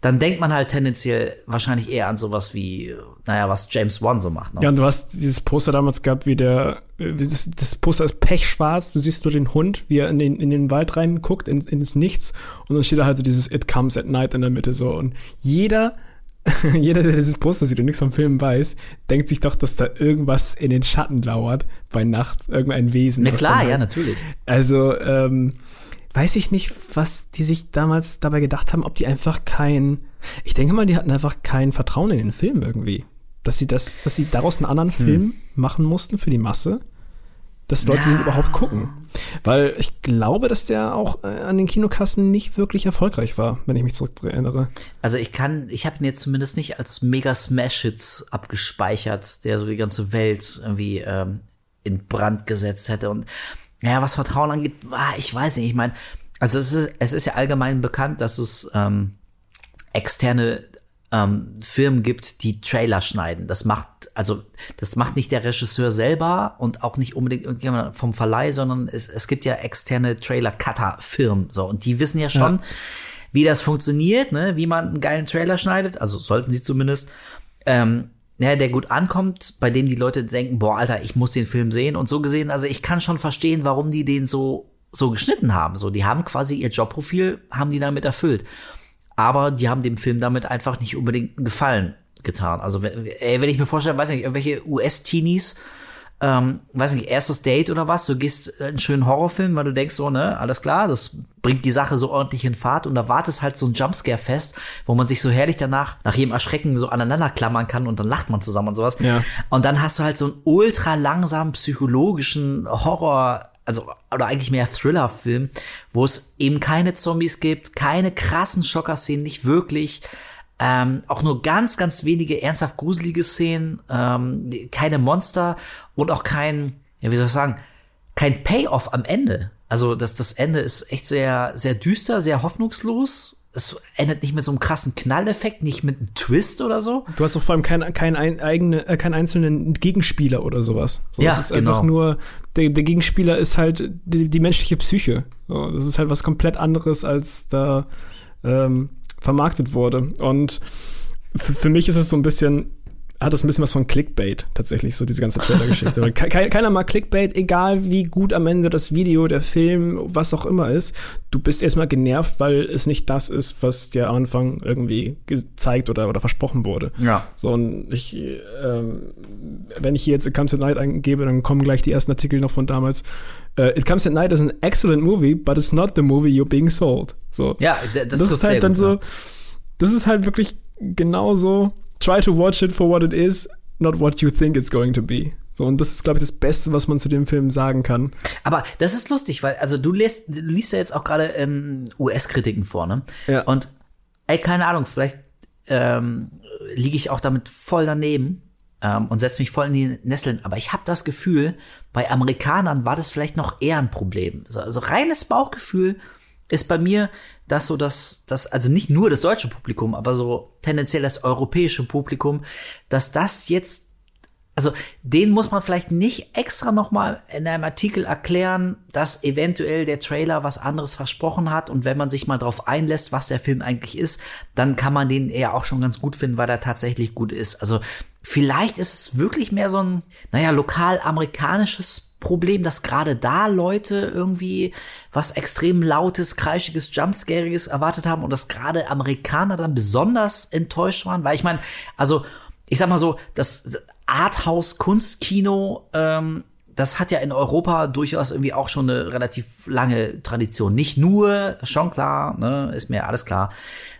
dann denkt man halt tendenziell wahrscheinlich eher an sowas wie, naja, was James Wan so macht.
Ne? Ja, und du hast dieses Poster damals gehabt, wie der, das, das Poster ist pechschwarz, du siehst nur den Hund, wie er in den, in den Wald reinguckt, in, ins Nichts, und dann steht da halt so dieses It Comes at Night in der Mitte so. Und jeder [laughs] jeder, der dieses Poster sieht und nichts vom Film weiß, denkt sich doch, dass da irgendwas in den Schatten lauert bei Nacht, irgendein Wesen.
Na klar, ja, natürlich.
Also, ähm, weiß ich nicht, was die sich damals dabei gedacht haben, ob die einfach kein, ich denke mal, die hatten einfach kein Vertrauen in den Film irgendwie. Dass sie das, dass sie daraus einen anderen Film machen mussten für die Masse, dass Leute den überhaupt gucken. Weil ich glaube, dass der auch äh, an den Kinokassen nicht wirklich erfolgreich war, wenn ich mich zurück erinnere.
Also ich kann, ich habe ihn jetzt zumindest nicht als mega Smash-Hit abgespeichert, der so die ganze Welt irgendwie ähm, in Brand gesetzt hätte. Und ja, was Vertrauen angeht, ah, ich weiß nicht, ich meine, also es ist, es ist ja allgemein bekannt, dass es ähm, externe ähm, Firmen gibt, die Trailer schneiden. Das macht, also das macht nicht der Regisseur selber und auch nicht unbedingt irgendjemand vom Verleih, sondern es, es gibt ja externe Trailer-Cutter-Firmen. So, und die wissen ja schon,
Ja.
wie das funktioniert, ne, wie man einen geilen Trailer schneidet, also sollten sie zumindest. Ähm, ja, der gut ankommt, bei dem die Leute denken, boah, Alter, ich muss den Film sehen und so gesehen, also ich kann schon verstehen, warum die den so so geschnitten haben. So, die haben quasi ihr Jobprofil, haben die damit erfüllt. Aber die haben dem Film damit einfach nicht unbedingt einen Gefallen getan. Also wenn, ey, wenn ich mir vorstelle, weiß nicht, irgendwelche US-Teenies, ähm, weiß nicht, erstes Date oder was, du gehst in einen schönen Horrorfilm, weil du denkst so, ne, alles klar, das bringt die Sache so ordentlich in Fahrt und da wartest halt so ein Jumpscare fest, wo man sich so herrlich danach, nach jedem Erschrecken so aneinander klammern kann und dann lacht man zusammen und sowas.
Ja.
Und dann hast du halt so einen ultra langsamen psychologischen Horror, also oder eigentlich mehr Thriller-Film, wo es eben keine Zombies gibt, keine krassen Schockerszenen, nicht wirklich. Ähm, auch nur ganz, ganz wenige ernsthaft gruselige Szenen, ähm, keine Monster und auch kein, ja, wie soll ich sagen, kein Payoff am Ende. Also das, das Ende ist echt sehr, sehr düster, sehr hoffnungslos. Es endet nicht mit so einem krassen Knalleffekt, nicht mit einem Twist oder so.
Du hast doch vor allem keinen kein ein, eigene, äh, keinen einzelnen Gegenspieler oder sowas. So,
Ja,
es ist einfach
genau.
nur, der, der Gegenspieler ist halt die, die menschliche Psyche. So, das ist halt was komplett anderes, als da ähm, vermarktet wurde. Und für, für mich ist es so ein bisschen, hat das ein bisschen was von Clickbait tatsächlich, so diese ganze ke keiner mag Clickbait, egal wie gut am Ende das Video, der Film, was auch immer ist. Du bist erstmal genervt, weil es nicht das ist, was dir am Anfang irgendwie gezeigt oder, oder versprochen wurde.
Ja.
So, und ich, ähm, wenn ich hier jetzt It Comes at Night eingebe, dann kommen gleich die ersten Artikel noch von damals. Äh, It Comes at Night is an excellent movie, but it's not the movie you're being sold. So.
Ja, das,
das, ist halt
sehr
dann
gut,
so,
ja.
das ist halt wirklich genau so, try to watch it for what it is, not what you think it's going to be. So, und das ist, glaube ich, das Beste, was man zu dem Film sagen kann.
Aber das ist lustig, weil, also du liest, du liest ja jetzt auch gerade ähm, US-Kritiken vor, ne?
Ja.
Und, ey, keine Ahnung, vielleicht ähm, liege ich auch damit voll daneben ähm, und setze mich voll in die Nesseln. Aber ich habe das Gefühl, bei Amerikanern war das vielleicht noch eher ein Problem. Also, also reines Bauchgefühl ist bei mir, dass so das, das, also nicht nur das deutsche Publikum, aber so tendenziell das europäische Publikum, dass das jetzt also den muss man vielleicht nicht extra noch mal in einem Artikel erklären, dass eventuell der Trailer was anderes versprochen hat und wenn man sich mal drauf einlässt, was der Film eigentlich ist, dann kann man den eher auch schon ganz gut finden, weil er tatsächlich gut ist. Also vielleicht ist es wirklich mehr so ein, naja, lokal amerikanisches Problem, dass gerade da Leute irgendwie was extrem lautes, kreischiges, jumpscariges erwartet haben und dass gerade Amerikaner dann besonders enttäuscht waren, weil ich meine, also ich sag mal so, das Arthouse-Kunstkino, ähm, das hat ja in Europa durchaus irgendwie auch schon eine relativ lange Tradition. Nicht nur, schon klar, ne, ist mir alles klar.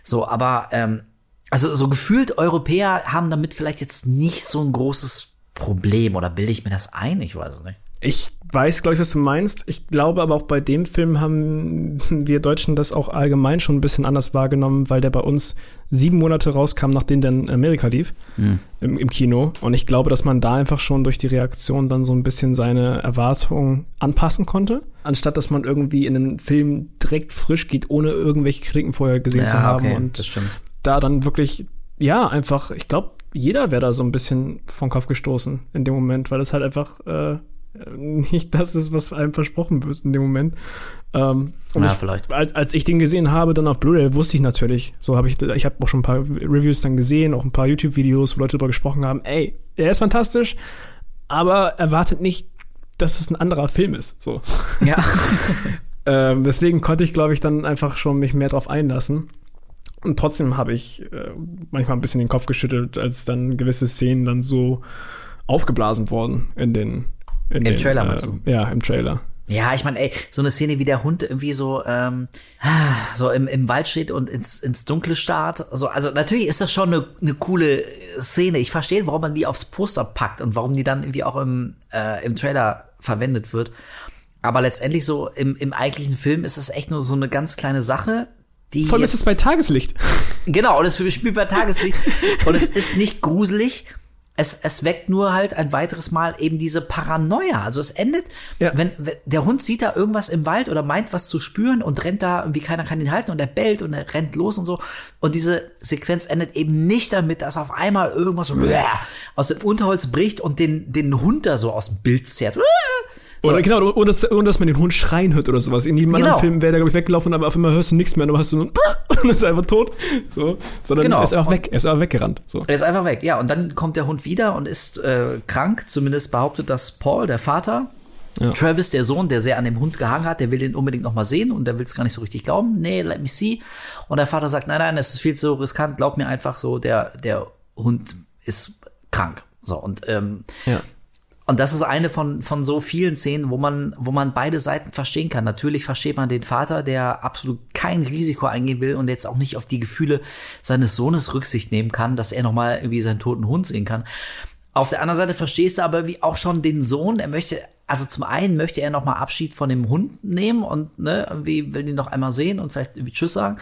So, aber ähm, also so gefühlt Europäer haben damit vielleicht jetzt nicht so ein großes Problem oder bilde ich mir das ein? Ich weiß es nicht.
Ich weiß, glaube ich, was du meinst. Ich glaube aber auch bei dem Film haben wir Deutschen das auch allgemein schon ein bisschen anders wahrgenommen, weil der bei uns sieben Monate rauskam, nachdem der in Amerika lief, im, im Kino. Und ich glaube, dass man da einfach schon durch die Reaktion dann so ein bisschen seine Erwartungen anpassen konnte, anstatt dass man irgendwie in einen Film direkt frisch geht, ohne irgendwelche Kritiken vorher gesehen zu haben. Und
das stimmt.
da dann wirklich, ja, einfach, ich glaube, jeder wäre da so ein bisschen vom Kopf gestoßen in dem Moment, weil das halt einfach äh, nicht das ist, was einem versprochen wird in dem Moment. Ähm,
Ja,
ich,
vielleicht.
Als, als ich den gesehen habe, dann auf Blu-ray, wusste ich natürlich, so habe ich, ich habe auch schon ein paar Reviews dann gesehen, auch ein paar YouTube-Videos, wo Leute darüber gesprochen haben, ey, er ist fantastisch, aber erwartet nicht, dass es ein anderer Film ist, so.
Ja. [laughs]
Ähm, deswegen konnte ich, glaube ich, dann einfach schon mich mehr drauf einlassen. Und trotzdem habe ich äh, manchmal ein bisschen den Kopf geschüttelt, als dann gewisse Szenen dann so aufgeblasen wurden in den. In
Im
den,
Trailer,
äh,
meinst du?
Ja, im Trailer.
Ja, ich meine, ey, so eine Szene wie der Hund irgendwie so, ähm, so im, im Wald steht und ins, ins Dunkle starrt. Also, also natürlich ist das schon eine, eine coole Szene. Ich verstehe, warum man die aufs Poster packt und warum die dann irgendwie auch im, äh, im Trailer verwendet wird. Aber letztendlich so im, im eigentlichen Film ist es echt nur so eine ganz kleine Sache, die.
Vor allem ist es bei Tageslicht.
Genau, und es spielt bei Tageslicht. [laughs] und es ist nicht gruselig. Es, es weckt nur halt ein weiteres Mal eben diese Paranoia. Also es endet,
Ja.
wenn, wenn der Hund sieht da irgendwas im Wald oder meint was zu spüren und rennt da, irgendwie keiner kann ihn halten und er bellt und er rennt los und so. Und diese Sequenz endet eben nicht damit, dass auf einmal irgendwas so aus dem Unterholz bricht und den, den Hund da so aus dem Bild zerrt.
Oder genau, ohne dass, ohne dass man den Hund schreien hört oder sowas. In jedem
Genau.
anderen Film wäre der, glaube ich, weggelaufen, aber auf einmal hörst du nichts mehr, dann hast du nur [laughs] und ist einfach tot. So. Sondern
Genau.
er ist einfach weg, er ist einfach weggerannt. So.
Er ist einfach weg, ja. Und dann kommt der Hund wieder und ist äh, krank. Zumindest behauptet das Paul, der Vater.
Ja.
Travis, der Sohn, der sehr an dem Hund gehangen hat, der will den unbedingt noch mal sehen und der will es gar nicht so richtig glauben. Nee, let me see. Und der Vater sagt, nein, nein, es ist viel zu riskant, glaub mir einfach so, der, der Hund ist krank. So, und ähm,
Ja.
Und das ist eine von, von so vielen Szenen, wo man, wo man beide Seiten verstehen kann. Natürlich versteht man den Vater, der absolut kein Risiko eingehen will und jetzt auch nicht auf die Gefühle seines Sohnes Rücksicht nehmen kann, dass er nochmal irgendwie seinen toten Hund sehen kann. Auf der anderen Seite verstehst du aber wie auch schon den Sohn, er möchte, also zum einen möchte er nochmal Abschied von dem Hund nehmen und ne, irgendwie will ihn noch einmal sehen und vielleicht irgendwie Tschüss sagen.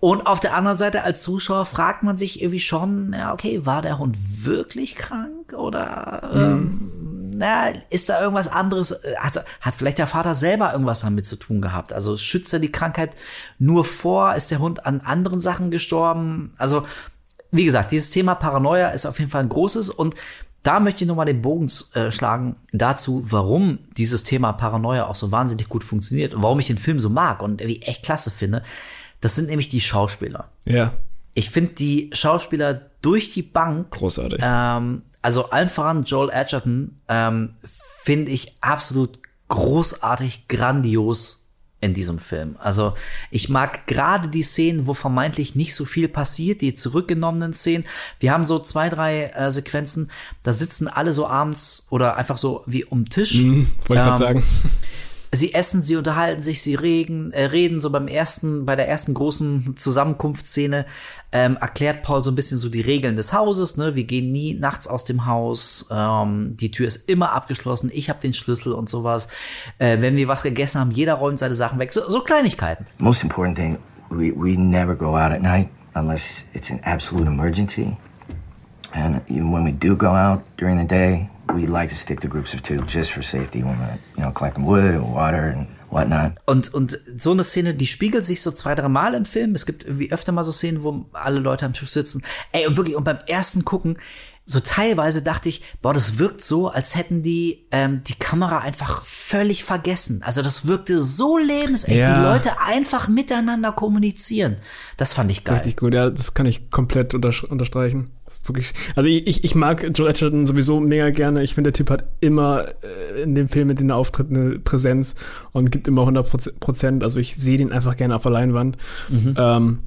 Und auf der anderen Seite als Zuschauer fragt man sich irgendwie schon, ja, okay, war der Hund wirklich krank oder ähm, na, ist da irgendwas anderes? äh, Hat, hat vielleicht der Vater selber irgendwas damit zu tun gehabt? Also schützt er die Krankheit nur vor? Ist der Hund an anderen Sachen gestorben? Also, wie gesagt, dieses Thema Paranoia ist auf jeden Fall ein großes und da möchte ich nochmal den Bogen äh, schlagen dazu, warum dieses Thema Paranoia auch so wahnsinnig gut funktioniert und warum ich den Film so mag und irgendwie echt klasse finde. Das sind nämlich die Schauspieler.
Ja.
Ich finde die Schauspieler durch die Bank
Großartig.
ähm, also allen voran Joel Edgerton ähm, finde ich absolut großartig, grandios in diesem Film. Also ich mag gerade die Szenen, wo vermeintlich nicht so viel passiert, die zurückgenommenen Szenen. Wir haben so zwei, drei äh, Sequenzen, da sitzen alle so abends oder einfach so wie um Tisch.
Hm, wollte ich gerade
Ähm,
sagen.
Sie essen, sie unterhalten sich, sie reden, äh, reden so beim ersten, bei der ersten großen Zusammenkunftsszene ähm, erklärt Paul so ein bisschen so die Regeln des Hauses. Ne, wir gehen nie nachts aus dem Haus, ähm, die Tür ist immer abgeschlossen, ich habe den Schlüssel und sowas. Äh, wenn wir was gegessen haben, jeder räumt seine Sachen weg. So, so Kleinigkeiten.
Most important thing, we, we never go out at night unless it's an absolute emergency. And when we do go out during the day, we like to stick to groups of two just for safety when we're, you know, collecting wood and water and whatnot.
Und, und so eine Szene, die spiegelt sich so zwei, drei Mal im Film. Es gibt irgendwie öfter mal so Szenen, wo alle Leute am Tisch sitzen. Ey, und wirklich, und beim ersten Gucken, so teilweise dachte ich, boah, das wirkt so, als hätten die ähm, die Kamera einfach völlig vergessen. Also das wirkte so lebensecht,
Ja.
wie Leute einfach miteinander kommunizieren. Das fand ich geil.
Richtig gut, ja, das kann ich komplett untersch unterstreichen. Wirklich, also ich, ich, mag Joel Edgerton sowieso mega gerne. Ich finde, der Typ hat immer äh, in dem Film, mit dem er auftritt, eine Präsenz und gibt immer 100 Prozent. Also ich sehe den einfach gerne auf der Leinwand. Ähm,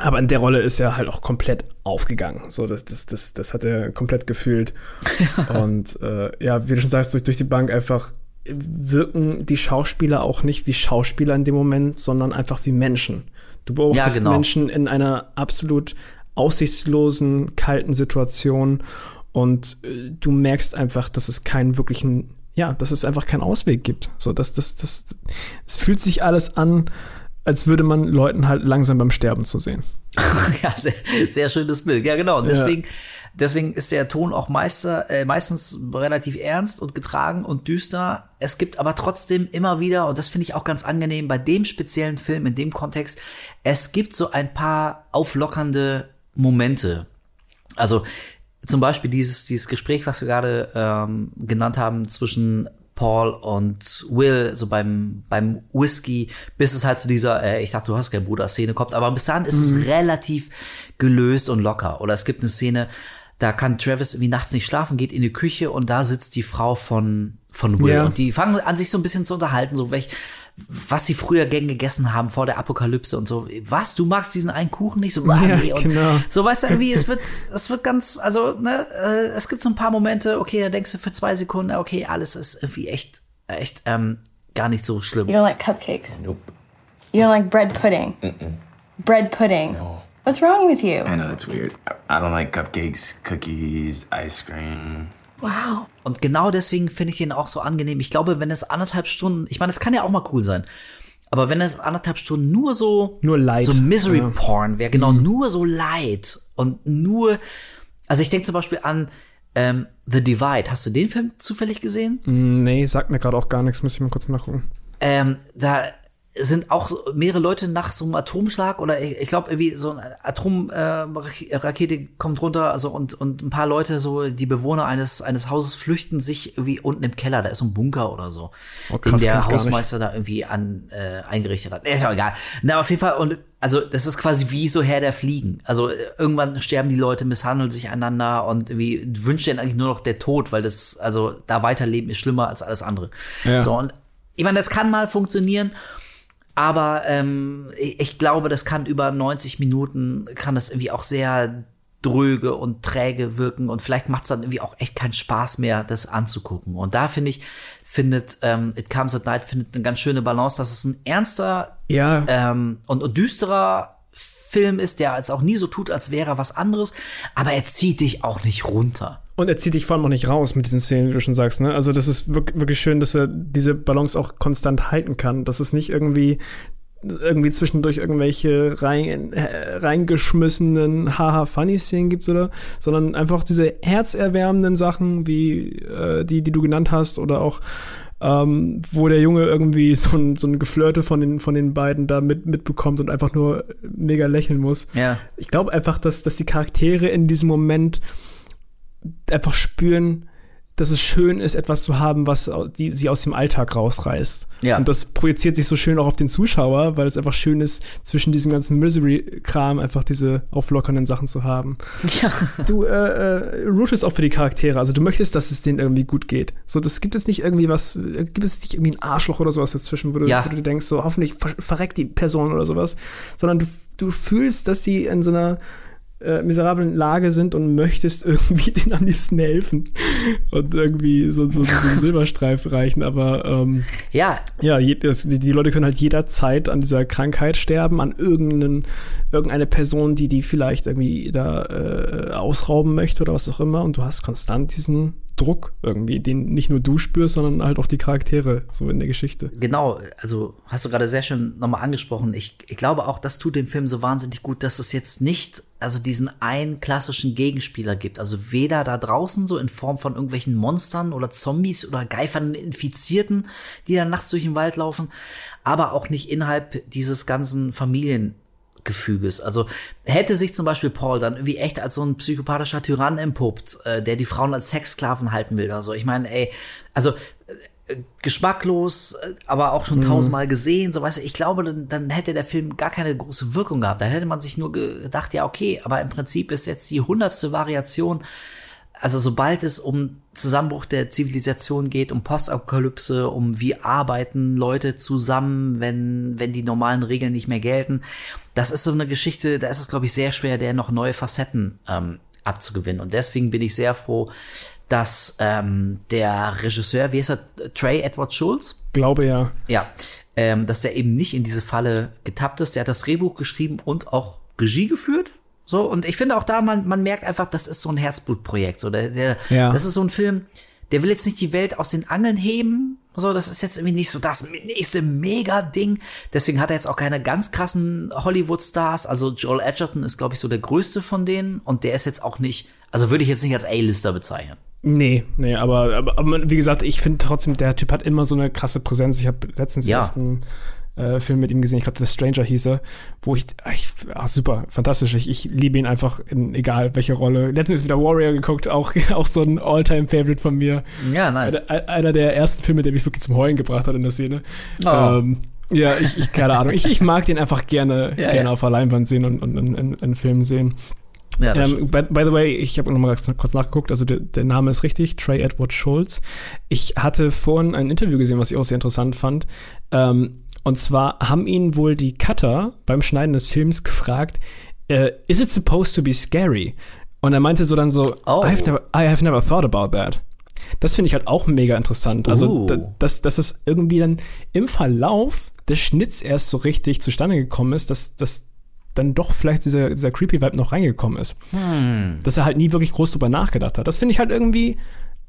aber in der Rolle ist er halt auch komplett aufgegangen. So, das, das, das, das hat er komplett gefühlt. [laughs] Und äh, ja, wie du schon sagst, durch, durch die Bank einfach wirken die Schauspieler auch nicht wie Schauspieler in dem Moment, sondern einfach wie Menschen. Du beobachtest
Ja, genau.
Menschen in einer absolut aussichtslosen, kalten Situation und äh, du merkst einfach, dass es keinen wirklichen, ja, dass es einfach keinen Ausweg gibt. So, das, das, das, es fühlt sich alles an, als würde man Leuten halt langsam beim Sterben zu sehen. [laughs]
ja, sehr, sehr schönes Bild. Ja, genau. Und deswegen, deswegen ist der Ton auch meister, äh, meistens relativ ernst und getragen und düster. Es gibt aber trotzdem immer wieder, und das finde ich auch ganz angenehm bei dem speziellen Film, in dem Kontext, es gibt so ein paar auflockernde Momente. Also zum Beispiel dieses, dieses Gespräch, was wir gerade ähm, genannt haben zwischen Paul und Will, so beim, beim Whisky, bis es halt zu dieser, äh, ich dachte, du hast keinen Bruder-Szene kommt. Aber bis dahin ist es relativ gelöst und locker. Oder es gibt eine Szene, da kann Travis irgendwie nachts nicht schlafen, geht in die Küche und da sitzt die Frau von, von Will.
Ja.
Und die fangen an, sich so ein bisschen zu unterhalten, so welch, was sie früher gern gegessen haben vor der Apokalypse und so. Was, du magst diesen einen Kuchen nicht? So, ah,
Ja,
nee. und
genau.
so weißt du irgendwie, es wird, es wird ganz, also, ne, äh, es gibt so ein paar Momente, okay, da denkst du für zwei Sekunden, okay, alles ist irgendwie echt, echt, ähm, gar nicht so schlimm.
You don't like cupcakes?
Nope.
You don't like bread pudding? Bread pudding?
No.
What's wrong with you?
I know that's weird. I, I don't like cupcakes, cookies, ice cream.
Wow.
Und genau deswegen finde ich ihn auch so angenehm. Ich glaube, wenn es anderthalb Stunden, ich meine, es kann ja auch mal cool sein. Aber wenn es anderthalb Stunden nur so,
Nur Leid,
so Misery
ja.
Porn wäre, genau, nur so Leid und nur, also ich denke zum Beispiel an ähm, The Divide. Hast du den Film zufällig gesehen?
Nee, sagt mir gerade auch gar nichts, müsste ich mal kurz nachgucken.
Ähm, da sind auch mehrere Leute nach so einem Atomschlag oder ich, ich glaube irgendwie so eine Atomrakete äh, Rakete kommt runter, also und und ein paar Leute so die Bewohner eines eines Hauses flüchten sich irgendwie unten im Keller, da ist so ein Bunker oder so,
Oh,
den
krass, kenn
der. Hausmeister da irgendwie an äh, eingerichtet hat. Ist ja egal. Na auf jeden Fall und also das ist quasi wie so Herr der Fliegen. Also äh, irgendwann sterben die Leute, misshandeln sich einander und irgendwie wünscht denen eigentlich nur noch der Tod, weil das also da weiterleben ist schlimmer als alles andere.
Ja.
So und ich meine, das kann mal funktionieren, aber ähm, ich, glaube, das kann über 90 Minuten, kann das irgendwie auch sehr dröge und träge wirken und vielleicht macht es dann irgendwie auch echt keinen Spaß mehr, das anzugucken. Und da finde ich, findet ähm, It Comes at Night findet eine ganz schöne Balance, dass es ein ernster
Ja,
ähm, und, und düsterer Film ist, der als auch nie so tut, als wäre er was anderes, aber er zieht dich auch nicht runter.
Und er zieht dich vor allem auch nicht raus mit diesen Szenen, wie du schon sagst. Ne? Also das ist wirk- wirklich schön, dass er diese Balance auch konstant halten kann. Dass es nicht irgendwie irgendwie zwischendurch irgendwelche rein, äh, reingeschmissenen Haha-Funny-Szenen gibt, oder? Sondern einfach diese herzerwärmenden Sachen, wie äh, die, die du genannt hast, oder auch ähm, wo der Junge irgendwie [laughs] so ein, so ein Geflirte von den, von den beiden da mit, mitbekommt und einfach nur mega lächeln muss.
Ja.
Ich glaube einfach, dass, dass die Charaktere in diesem Moment einfach spüren, dass es schön ist, etwas zu haben, was die, sie aus dem Alltag rausreißt.
Ja.
Und das projiziert sich so schön auch auf den Zuschauer, weil es einfach schön ist, zwischen diesem ganzen Misery-Kram einfach diese auflockernden Sachen zu haben.
Ja.
Du äh, äh, rootest auch für die Charaktere, also du möchtest, dass es denen irgendwie gut geht. So, das gibt es nicht irgendwie was, äh, gibt es nicht irgendwie ein Arschloch oder sowas dazwischen, wo du,
Ja.
wo du dir denkst, so hoffentlich ver verreckt die Person oder sowas, sondern du, du fühlst, dass die in so einer äh, miserablen Lage sind und möchtest [laughs] irgendwie denen am liebsten helfen und irgendwie so, so, so einen [laughs] Silberstreif reichen, aber ähm,
Ja,
ja, je, das, die, die Leute können halt jederzeit an dieser Krankheit sterben, an irgendeinen, irgendeine Person, die die vielleicht irgendwie da äh, ausrauben möchte oder was auch immer. Und du hast konstant diesen Druck irgendwie, den nicht nur du spürst, sondern halt auch die Charaktere so in der Geschichte.
Genau, also hast du gerade sehr schön nochmal angesprochen. Ich, ich glaube auch, das tut dem Film so wahnsinnig gut, dass es jetzt nicht also diesen einen klassischen Gegenspieler gibt. Also weder da draußen so in Form von irgendwelchen Monstern oder Zombies oder geifernden Infizierten, die dann nachts durch den Wald laufen, aber auch nicht innerhalb dieses ganzen Familiengefüges. Also hätte sich zum Beispiel Paul dann irgendwie echt als so ein psychopathischer Tyrann empuppt, äh, der die Frauen als Sexsklaven halten will oder so. Ich meine, ey, also äh, geschmacklos, äh, aber auch schon tausendmal gesehen, so weißt du, ich glaube, dann, dann hätte der Film gar keine große Wirkung gehabt. Dann hätte man sich nur gedacht, ja, okay, aber im Prinzip ist jetzt die hundertste Variation, also sobald es um Zusammenbruch der Zivilisation geht, um Postapokalypse, um wie arbeiten Leute zusammen, wenn, wenn die normalen Regeln nicht mehr gelten, das ist so eine Geschichte, da ist es, glaube ich, sehr schwer, der noch neue Facetten ähm, abzugewinnen. Und deswegen bin ich sehr froh, dass ähm, der Regisseur, wie heißt er, Trey Edward Schulz?
Glaube ja.
Ja, ähm, dass der eben nicht in diese Falle getappt ist. Der hat das Drehbuch geschrieben und auch Regie geführt. So, und ich finde auch da, man, man merkt einfach, das ist so ein Herzblutprojekt. So, der, der,
Ja.
Das ist so ein Film, der will jetzt nicht die Welt aus den Angeln heben. So, das ist jetzt irgendwie nicht so das nächste Mega-Ding. Deswegen hat er jetzt auch keine ganz krassen Hollywood-Stars. Also Joel Edgerton ist, glaube ich, so der größte von denen. Und der ist jetzt auch nicht, also würde ich jetzt nicht als A-Lister bezeichnen.
Nee, nee, aber, aber, aber wie gesagt, ich finde trotzdem, der Typ hat immer so eine krasse Präsenz. Ich habe letztens
Ja.
erst einen äh, Film mit ihm gesehen, ich glaube, The Stranger hieß er, wo ich, ich ach, super, fantastisch. Ich, ich liebe ihn einfach in egal welche Rolle. Letztens ist wieder Warrior geguckt, auch, [laughs] auch so ein All-Time-Favorite von mir.
Ja, nice.
Einer, einer der ersten Filme, der mich wirklich zum Heulen gebracht hat in der Szene.
Oh.
Ähm, ja, ich, ich keine Ahnung. Ich, ich mag den einfach gerne, [laughs]
Ja,
gerne
ja.
auf der Leinwand sehen und, und in, in, in Filmen sehen.
Ja,
Ähm, by, by the way, ich habe nochmal kurz nachgeguckt, also der, der Name ist richtig, Trey Edward Schultz. Ich hatte vorhin ein Interview gesehen, was ich auch sehr interessant fand. Ähm, und zwar haben ihn wohl die Cutter beim Schneiden des Films gefragt, äh, is it supposed to be scary? Und er meinte so dann so,
Oh.
I, have never, I have never thought about that. Das finde ich halt auch mega interessant. Also,
Uh.
da, dass, dass es irgendwie dann im Verlauf des Schnitts erst so richtig zustande gekommen ist, dass, dass dann doch vielleicht dieser, dieser creepy Vibe noch reingekommen ist.
Hm.
Dass er halt nie wirklich groß drüber nachgedacht hat. Das finde ich halt irgendwie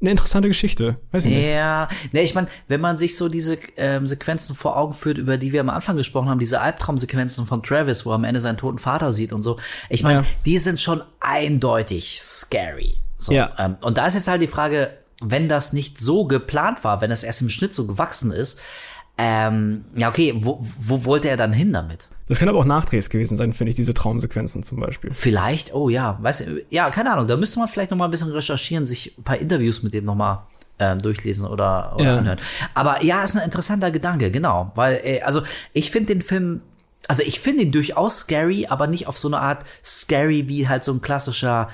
eine interessante Geschichte. Weiß ich nicht.
Ja, ne, ich meine, wenn man sich so diese ähm, Sequenzen vor Augen führt, über die wir am Anfang gesprochen haben, diese Albtraumsequenzen von Travis, wo er am Ende seinen toten Vater sieht und so, ich meine,
Ja.
die sind schon eindeutig scary. So,
Ja.
ähm, und da ist jetzt halt die Frage, wenn das nicht so geplant war, wenn das erst im Schnitt so gewachsen ist, ähm, ja, okay, wo, wo wollte er dann hin damit?
Das kann aber auch Nachdrehs gewesen sein, finde ich, diese Traumsequenzen zum Beispiel.
Vielleicht, oh ja, weißt du, ja, keine Ahnung, da müsste man vielleicht noch mal ein bisschen recherchieren, sich ein paar Interviews mit dem noch mal ähm, durchlesen oder, oder
Ja.
anhören. Aber ja, ist ein interessanter Gedanke, genau, weil, äh, also ich finde den Film, also ich finde ihn durchaus scary, aber nicht auf so eine Art scary wie halt so ein klassischer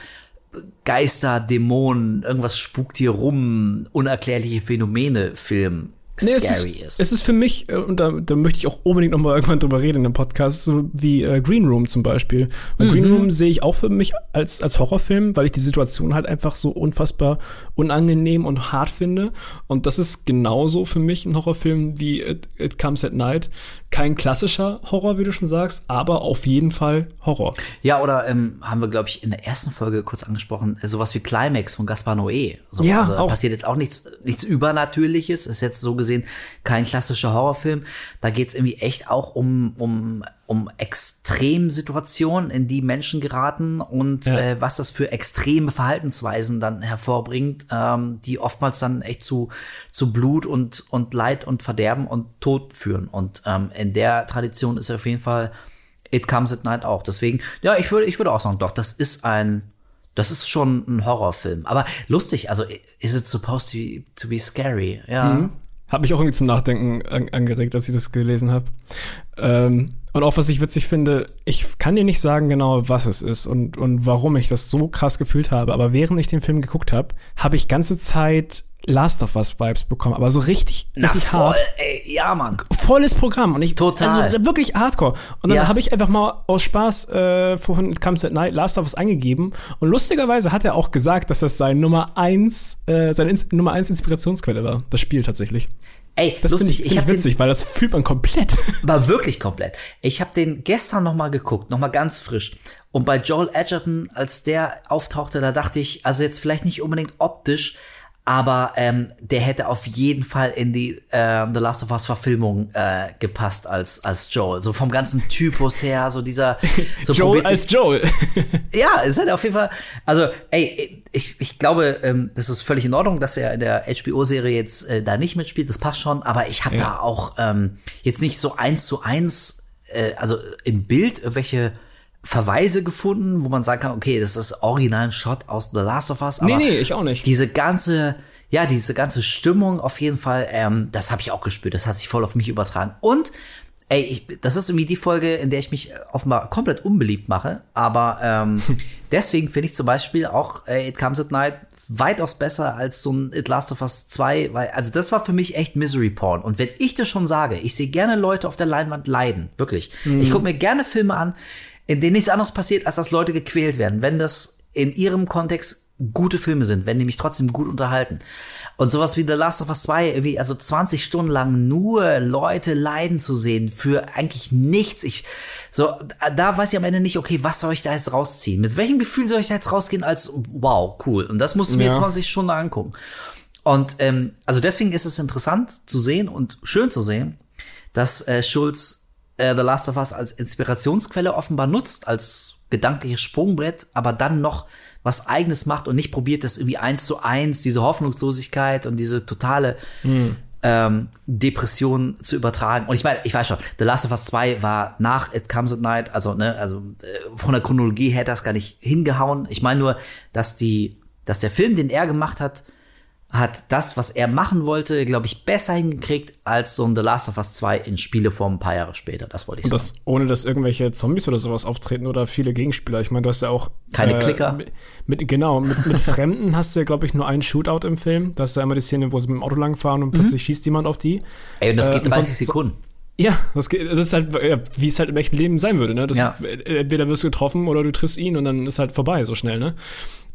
Geister, Dämonen, irgendwas spukt hier rum, unerklärliche Phänomene Film
Nee, es
scary
ist,
ist.
Es ist für mich, äh, und da, da möchte ich auch unbedingt noch mal irgendwann drüber reden in einem Podcast, so wie äh, Green Room zum Beispiel. Weil Green Room sehe ich auch für mich als, als Horrorfilm, weil ich die Situation halt einfach so unfassbar unangenehm und hart finde. Und das ist genauso für mich ein Horrorfilm wie It, It Comes at Night. Kein klassischer Horror, wie du schon sagst, aber auf jeden Fall Horror.
Ja, oder ähm, haben wir, glaube ich, in der ersten Folge kurz angesprochen, äh, sowas wie Climax von Gaspar Noé. So,
Ja,
also da
auch.
passiert jetzt auch nichts, nichts Übernatürliches, ist jetzt so gesehen kein klassischer Horrorfilm. Da geht's irgendwie echt auch um, um, um Extremsituationen, in die Menschen geraten und
Ja.
äh, was das für extreme Verhaltensweisen dann hervorbringt, ähm, die oftmals dann echt zu, zu Blut und, und Leid und Verderben und Tod führen. Und ähm, in der Tradition ist auf jeden Fall It Comes at Night auch. Deswegen, ja, ich würde, ich würde auch sagen, doch, das ist ein, das ist schon ein Horrorfilm. Aber lustig, also is it supposed to be, to be scary? Ja.
Hat mich auch irgendwie zum Nachdenken an, angeregt, als ich das gelesen habe. Ähm, und auch was ich witzig finde, ich kann dir nicht sagen genau, was es ist und, und warum ich das so krass gefühlt habe, aber während ich den Film geguckt habe, habe ich ganze Zeit Last of Us Vibes bekommen, aber so richtig,
Na
richtig
voll,
hart.
ey, ja, Mann.
Volles Programm und ich
Total.
also wirklich Hardcore. Und dann
Ja.
habe ich einfach mal aus Spaß äh, vorhin It Comes at Night Last of Us eingegeben und lustigerweise hat er auch gesagt, dass das sein Nummer eins, äh, seine Ins Nummer eins Inspirationsquelle war. Das Spiel tatsächlich.
Ey,
Das finde
lustig,
ich,
ich, habe
ich
den,
witzig, weil das fühlt man komplett. [laughs]
war wirklich komplett. Ich habe den gestern noch mal geguckt, noch mal ganz frisch. Und bei Joel Edgerton, als der auftauchte, da dachte ich, also jetzt vielleicht nicht unbedingt optisch, aber ähm, der hätte auf jeden Fall in die äh, The Last of Us Verfilmung äh, gepasst als als Joel. So vom ganzen Typus her, so dieser [laughs] so
Joel
probiert sich-
als Joel. [laughs]
ja, ist halt auf jeden Fall. Also, ey, ich, ich glaube, ähm, das ist völlig in Ordnung, dass er in der HBO-Serie jetzt äh, da nicht mitspielt. Das passt schon. Aber ich habe
Ja.
da auch ähm, jetzt nicht so eins zu eins, äh, also im Bild irgendwelche Verweise gefunden, wo man sagen kann, okay, das ist original ein Shot aus The Last of Us.
nee,
aber
nee, ich auch nicht.
diese ganze, ja, diese ganze Stimmung auf jeden Fall, ähm, das habe ich auch gespürt. Das hat sich voll auf mich übertragen. Und ey, ich, das ist irgendwie die Folge, in der ich mich offenbar komplett unbeliebt mache. Aber ähm, [laughs] deswegen finde ich zum Beispiel auch äh, It Comes at Night weitaus besser als so ein It Last of Us 2, weil, also das war für mich echt Misery Porn. Und wenn ich das schon sage, ich sehe gerne Leute auf der Leinwand leiden, wirklich. Ich gucke mir gerne Filme an, in denen nichts anderes passiert, als dass Leute gequält werden. Wenn das in ihrem Kontext gute Filme sind, wenn die mich trotzdem gut unterhalten. Und sowas wie The Last of Us 2, irgendwie, also 20 Stunden lang nur Leute leiden zu sehen für eigentlich nichts. Ich, so, da weiß ich am Ende nicht, okay, was soll ich da jetzt rausziehen? Mit welchem Gefühl soll ich da jetzt rausgehen als, wow, cool. Und das musst du mir
Ja.
20 Stunden angucken. Und, ähm, also deswegen ist es interessant zu sehen und schön zu sehen, dass äh, Schulz äh, The Last of Us als Inspirationsquelle offenbar nutzt, als gedankliches Sprungbrett, aber dann noch was eigenes macht und nicht probiert, das irgendwie eins zu eins, diese Hoffnungslosigkeit und diese totale ähm, Depression zu übertragen. Und ich meine, ich weiß schon, The Last of Us 2 war nach It Comes at Night, also, ne, also äh, von der Chronologie hätte das gar nicht hingehauen. Ich meine nur, dass die, dass der Film, den er gemacht hat, hat das, was er machen wollte, glaube ich, besser hingekriegt als so ein The Last of Us 2 in Spieleform ein paar Jahre später. Das wollte ich
Und
sagen.
das ohne, dass irgendwelche Zombies oder sowas auftreten oder viele Gegenspieler. Ich meine, du hast ja auch
Keine Klicker.
Mit, mit genau mit, mit [laughs] Fremden hast du ja, glaube ich, nur einen Shootout im Film. Da hast du ja immer die Szene, wo sie mit dem Auto langfahren und plötzlich schießt jemand auf die.
Ey, und das
Äh,
geht
und
30
sonst-
Sekunden.
Ja, das, ist halt, wie es halt im echten Leben sein würde, ne? Das,
Ja.
Entweder wirst du getroffen oder du triffst ihn und dann ist halt vorbei, so schnell, ne?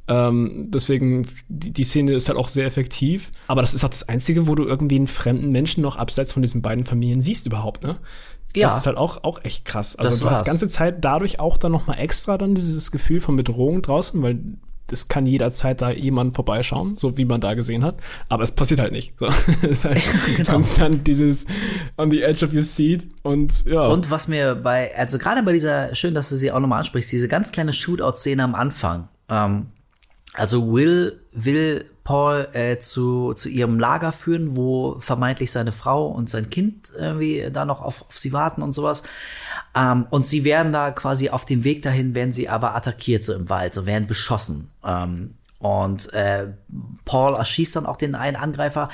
Ähm, deswegen, die, die Szene ist halt auch sehr effektiv. Aber das ist auch das Einzige, wo du irgendwie einen fremden Menschen noch abseits von diesen beiden Familien siehst überhaupt, ne?
Ja.
Das ist halt auch, auch echt krass. Also
Das
du hast die ganze Zeit dadurch auch dann noch mal extra dann dieses Gefühl von Bedrohung draußen, weil das kann jederzeit da jemand vorbeischauen, so wie man da gesehen hat. Aber es passiert halt nicht. So. [laughs] es ist halt [laughs]
Genau.
konstant dieses on the edge of your seat und ja.
Und was mir bei, also gerade bei dieser, schön, dass du sie auch nochmal ansprichst, diese ganz kleine Shootout-Szene am Anfang. Ähm, also Will will Paul äh, zu, zu ihrem Lager führen, wo vermeintlich seine Frau und sein Kind irgendwie da noch auf, auf sie warten und sowas. Ähm, und sie werden da quasi auf dem Weg dahin, werden sie aber attackiert so im Wald, so werden beschossen. Ähm, und äh, Paul erschießt dann auch den einen Angreifer.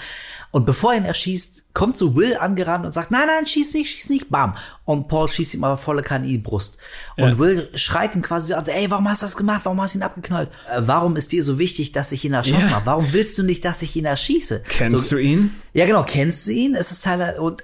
Und bevor er ihn erschießt, kommt so Will angerannt und sagt, nein, nein, schieß nicht, schieß nicht, bam. Und Paul schießt ihm aber volle Kanne in die Brust. Und Will schreit ihn quasi an, ey, warum hast du das gemacht? Warum hast du ihn abgeknallt? Äh, warum ist dir so wichtig, dass ich ihn erschossen
Ja.
habe? Warum willst du nicht, dass ich ihn erschieße?
Kennst
so,
du ihn?
Ja, genau, kennst du ihn? Es ist Teil und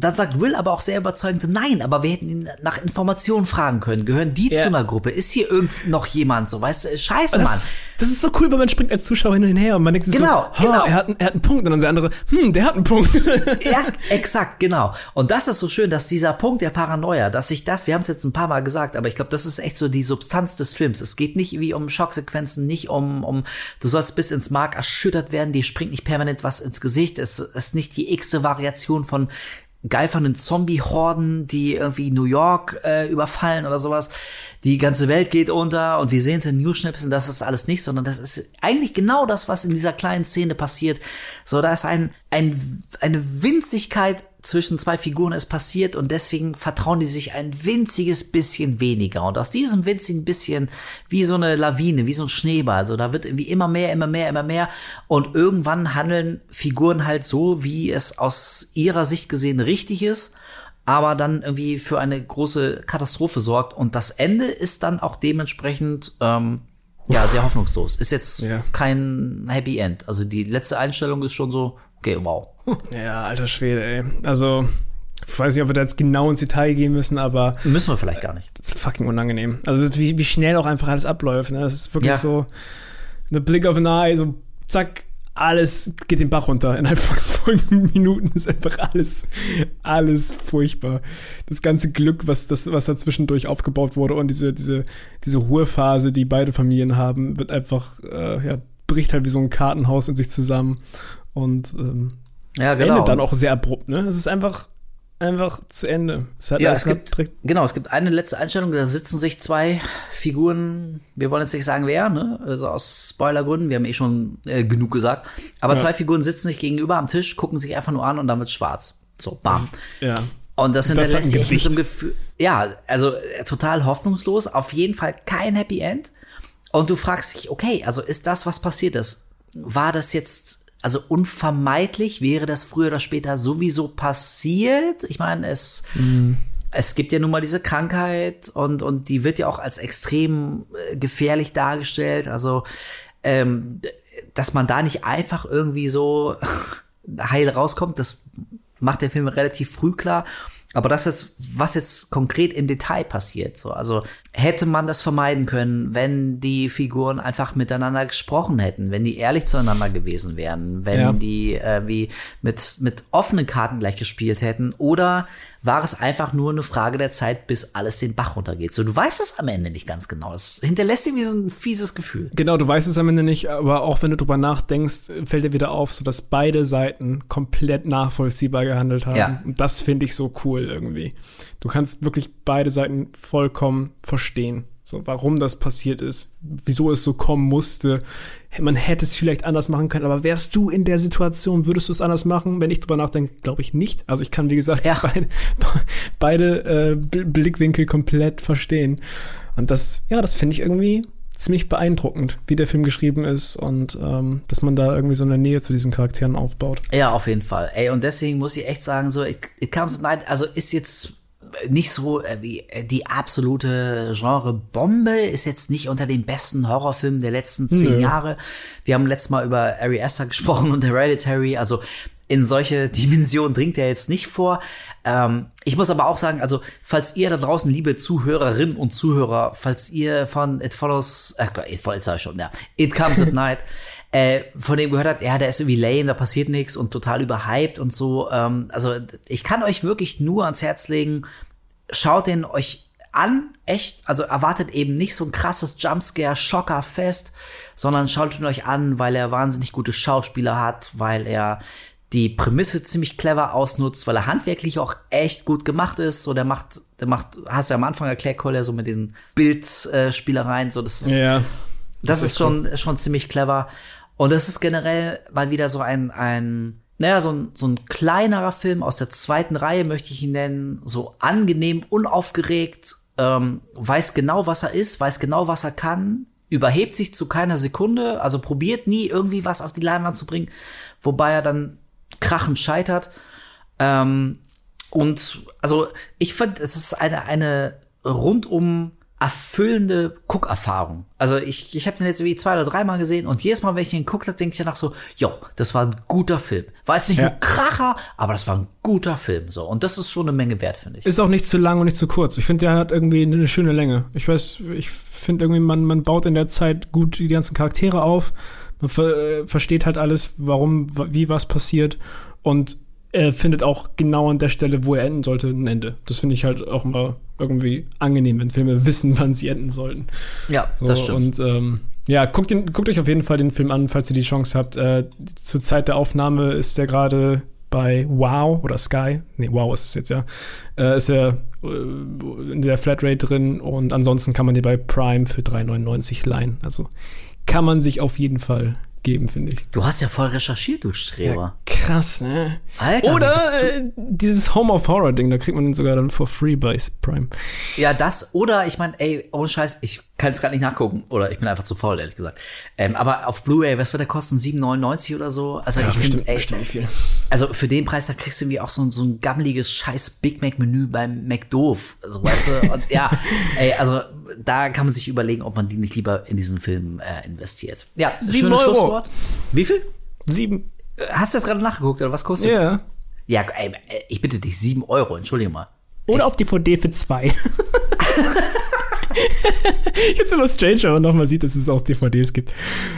dann sagt Will aber auch sehr überzeugend, so, nein, aber wir hätten ihn nach Informationen fragen können. Gehören die
Ja.
zu einer Gruppe? Ist hier irgend noch jemand so? Weißt du, scheiße, Mann.
Das, das ist so cool, weil man springt als Zuschauer hin und her und man denkt
Genau,
so,
genau.
Er, hat, einen- er hat einen Punkt und dann der andere, hm, der hat einen Punkt. [laughs]
Ja, exakt, genau. Und das ist so schön, dass dieser Punkt der Paranoia, dass sich das, wir haben es jetzt ein paar Mal gesagt, aber ich glaube, das ist echt so die Substanz des Films. Es geht nicht wie um Schocksequenzen, nicht um, um, du sollst bis ins Mark erschüttert werden, die springt nicht permanent was ins Gesicht. Es ist nicht die x-te Variation von geifernden Zombie-Horden, die irgendwie New York äh, überfallen oder sowas. Die ganze Welt geht unter und wir sehen es in News-Schnipseln, das ist alles nicht, sondern das ist eigentlich genau das, was in dieser kleinen Szene passiert. So, da ist ein, ein, eine Winzigkeit zwischen zwei Figuren ist passiert und deswegen vertrauen die sich ein winziges bisschen weniger. Und aus diesem winzigen bisschen, wie so eine Lawine, wie so ein Schneeball, so da wird irgendwie immer mehr, immer mehr, immer mehr. Und irgendwann handeln Figuren halt so, wie es aus ihrer Sicht gesehen richtig ist aber dann irgendwie für eine große Katastrophe sorgt. Und das Ende ist dann auch dementsprechend ähm, ja sehr [laughs] hoffnungslos. Ist jetzt
Ja.
kein Happy End. Also die letzte Einstellung ist schon so, okay, wow.
ja, alter Schwede, ey. Also, ich weiß nicht, ob wir da jetzt genau ins Detail gehen müssen, aber
Müssen wir vielleicht gar nicht.
das ist fucking unangenehm. Also, wie, wie schnell auch einfach alles abläuft. Ne? Das ist wirklich
Ja.
so, the blink of an eye, so zack, alles geht den Bach runter. Innerhalb von, [laughs] von Minuten ist einfach alles, alles furchtbar. Das ganze Glück, was, das, was da zwischendurch aufgebaut wurde und diese, diese, diese Ruhephase, die beide Familien haben, wird einfach, äh, ja, bricht halt wie so ein Kartenhaus in sich zusammen und ähm,
Ja, genau.
endet dann auch sehr abrupt, ne? Es ist einfach, einfach zu Ende. Es
Ja,
es
gibt, genau, es gibt eine letzte Einstellung, da sitzen sich zwei Figuren, wir wollen jetzt nicht sagen wer, ne, also aus Spoilergründen, wir haben eh schon äh, genug gesagt, aber zwei Figuren sitzen sich gegenüber am Tisch, gucken sich einfach nur an und dann wird's schwarz. So, bam.
ja.
Und das
Das
hinterlässt
ein
sich mit so einem. Gefühl, ja, also äh, total hoffnungslos, auf jeden Fall kein Happy End. Und du fragst dich, okay, also ist das, was passiert ist, war das jetzt, also unvermeidlich, wäre das früher oder später sowieso passiert? Ich meine, es, es gibt ja nun mal diese Krankheit und, und die wird ja auch als extrem äh, gefährlich dargestellt. Also, ähm, dass man da nicht einfach irgendwie so [laughs] heil rauskommt, das macht der Film relativ früh klar. Aber das jetzt, was jetzt konkret im Detail passiert, so, also hätte man das vermeiden können, wenn die Figuren einfach miteinander gesprochen hätten, wenn die ehrlich zueinander gewesen wären, wenn
Ja.
die äh, wie mit mit offenen Karten gleich gespielt hätten, oder war es einfach nur eine Frage der Zeit, bis alles den Bach runtergeht? So, du weißt es am Ende nicht ganz genau. Das hinterlässt dir wie so ein fieses Gefühl.
Genau, du weißt es am Ende nicht, aber auch wenn du drüber nachdenkst, fällt dir wieder auf, so dass beide Seiten komplett nachvollziehbar gehandelt haben.
Ja.
Und das finde ich so cool irgendwie. Du kannst wirklich beide Seiten vollkommen verstehen. So, warum das passiert ist, wieso es so kommen musste. Man hätte es vielleicht anders machen können, aber wärst du in der Situation, würdest du es anders machen? Wenn ich drüber nachdenke, glaube ich nicht. Also ich kann, wie gesagt,
Ja.
beide, [laughs] beide äh, Bl- Blickwinkel komplett verstehen. Und das, ja, das finde ich irgendwie ziemlich beeindruckend, wie der Film geschrieben ist und ähm, dass man da irgendwie so eine Nähe zu diesen Charakteren aufbaut.
Ja, auf jeden Fall. Ey, und deswegen muss ich echt sagen, so, it, it comes at night, also ist jetzt nicht so äh, wie äh, die absolute Genre-Bombe, ist jetzt nicht unter den besten Horrorfilmen der letzten zehn
Nö.
Jahre. Wir haben letztes Mal über Ari Aster gesprochen und Hereditary, also in solche [laughs] Dimensionen dringt er jetzt nicht vor. Ähm, ich muss aber auch sagen, also falls ihr da draußen, liebe Zuhörerinnen und Zuhörer, falls ihr von It Follows, äh, It Follows sag ich schon, ja, It Comes at [laughs] Night, äh, von dem gehört habt, ja, der ist irgendwie lame, da passiert nichts und total überhyped und so. Ähm, also ich kann euch wirklich nur ans Herz legen, schaut den euch an, echt, also erwartet eben nicht so ein krasses Jumpscare, Schocker-Fest, sondern schaut ihn euch an, weil er wahnsinnig gute Schauspieler hat, weil er die Prämisse ziemlich clever ausnutzt, weil er handwerklich auch echt gut gemacht ist. So, der macht, der macht, hast du ja am Anfang erklärt, Cole, so mit den Bildspielereien, so, das ist,
Ja.
das,
das
ist
ist
schon, schon ziemlich clever. Und das ist generell mal wieder so ein, ein, naja, so ein, so ein kleinerer Film aus der zweiten Reihe, möchte ich ihn nennen, so angenehm, unaufgeregt, ähm, weiß genau, was er ist, weiß genau, was er kann, überhebt sich zu keiner Sekunde, also probiert nie irgendwie was auf die Leinwand zu bringen, wobei er dann krachend scheitert. Ähm, und also ich finde, es ist eine, eine rundum erfüllende Guckerfahrung. Also ich, ich habe den jetzt irgendwie zwei oder dreimal gesehen und jedes Mal, wenn ich den geguckt habe, denke ich danach so, jo, das war ein guter Film. War jetzt nicht
Ja.
ein Kracher, aber das war ein guter Film. So und das ist schon eine Menge wert, finde ich.
Ist auch nicht zu lang und nicht zu kurz. Ich finde, der hat irgendwie eine schöne Länge. Ich weiß, ich finde irgendwie, man, man baut in der Zeit gut die ganzen Charaktere auf. Man ver äh, versteht halt alles, warum, wa- wie was passiert. Und er findet auch genau an der Stelle, wo er enden sollte, ein Ende. Das finde ich halt auch immer irgendwie angenehm, wenn Filme [laughs] wissen, wann sie enden sollten.
Ja,
So,
das stimmt.
Und ähm, ja, guckt, den, guckt euch auf jeden Fall den Film an, falls ihr die Chance habt. Äh, zur Zeit der Aufnahme ist der gerade bei Wow oder Sky, nee, Wow ist es jetzt ja, äh, ist er äh, in der Flatrate drin und ansonsten kann man die bei Prime für 3,99 leihen. Also kann man sich auf jeden Fall geben, finde ich.
Du hast ja voll recherchiert, du Streber.
krass, ne?
Alter,
Oder äh, dieses Home of Horror Ding, da kriegt man den sogar dann for free bei Prime.
Ja, das oder ich meine, ey, ohne Scheiß, ich kann es gar nicht nachgucken oder ich bin einfach zu faul, ehrlich gesagt. Ähm, aber auf Blu-ray, was wird der kosten? 7,99 oder so? Also ich finde, ey,
bestimmt nicht viel.
also für den Preis, da kriegst du irgendwie auch so, ein- so ein gammeliges scheiß Big Mac Menü beim McDoof. Also weißt du, und ja, [laughs] ey, also da kann man sich überlegen, ob man die nicht lieber in diesen Film äh, investiert. Ja,
Sieben
schönes
Euro.
Schlusswort. Wie viel?
Sieben.
Äh, Hast du das gerade nachgeguckt oder was kostet?
Ja.
Ja, ey, ich bitte dich, sieben Euro, entschuldige mal.
Oder auf DVD für zwei. [laughs] [laughs] Jetzt immer strange, wenn man nochmal sieht, dass es auch DVDs gibt.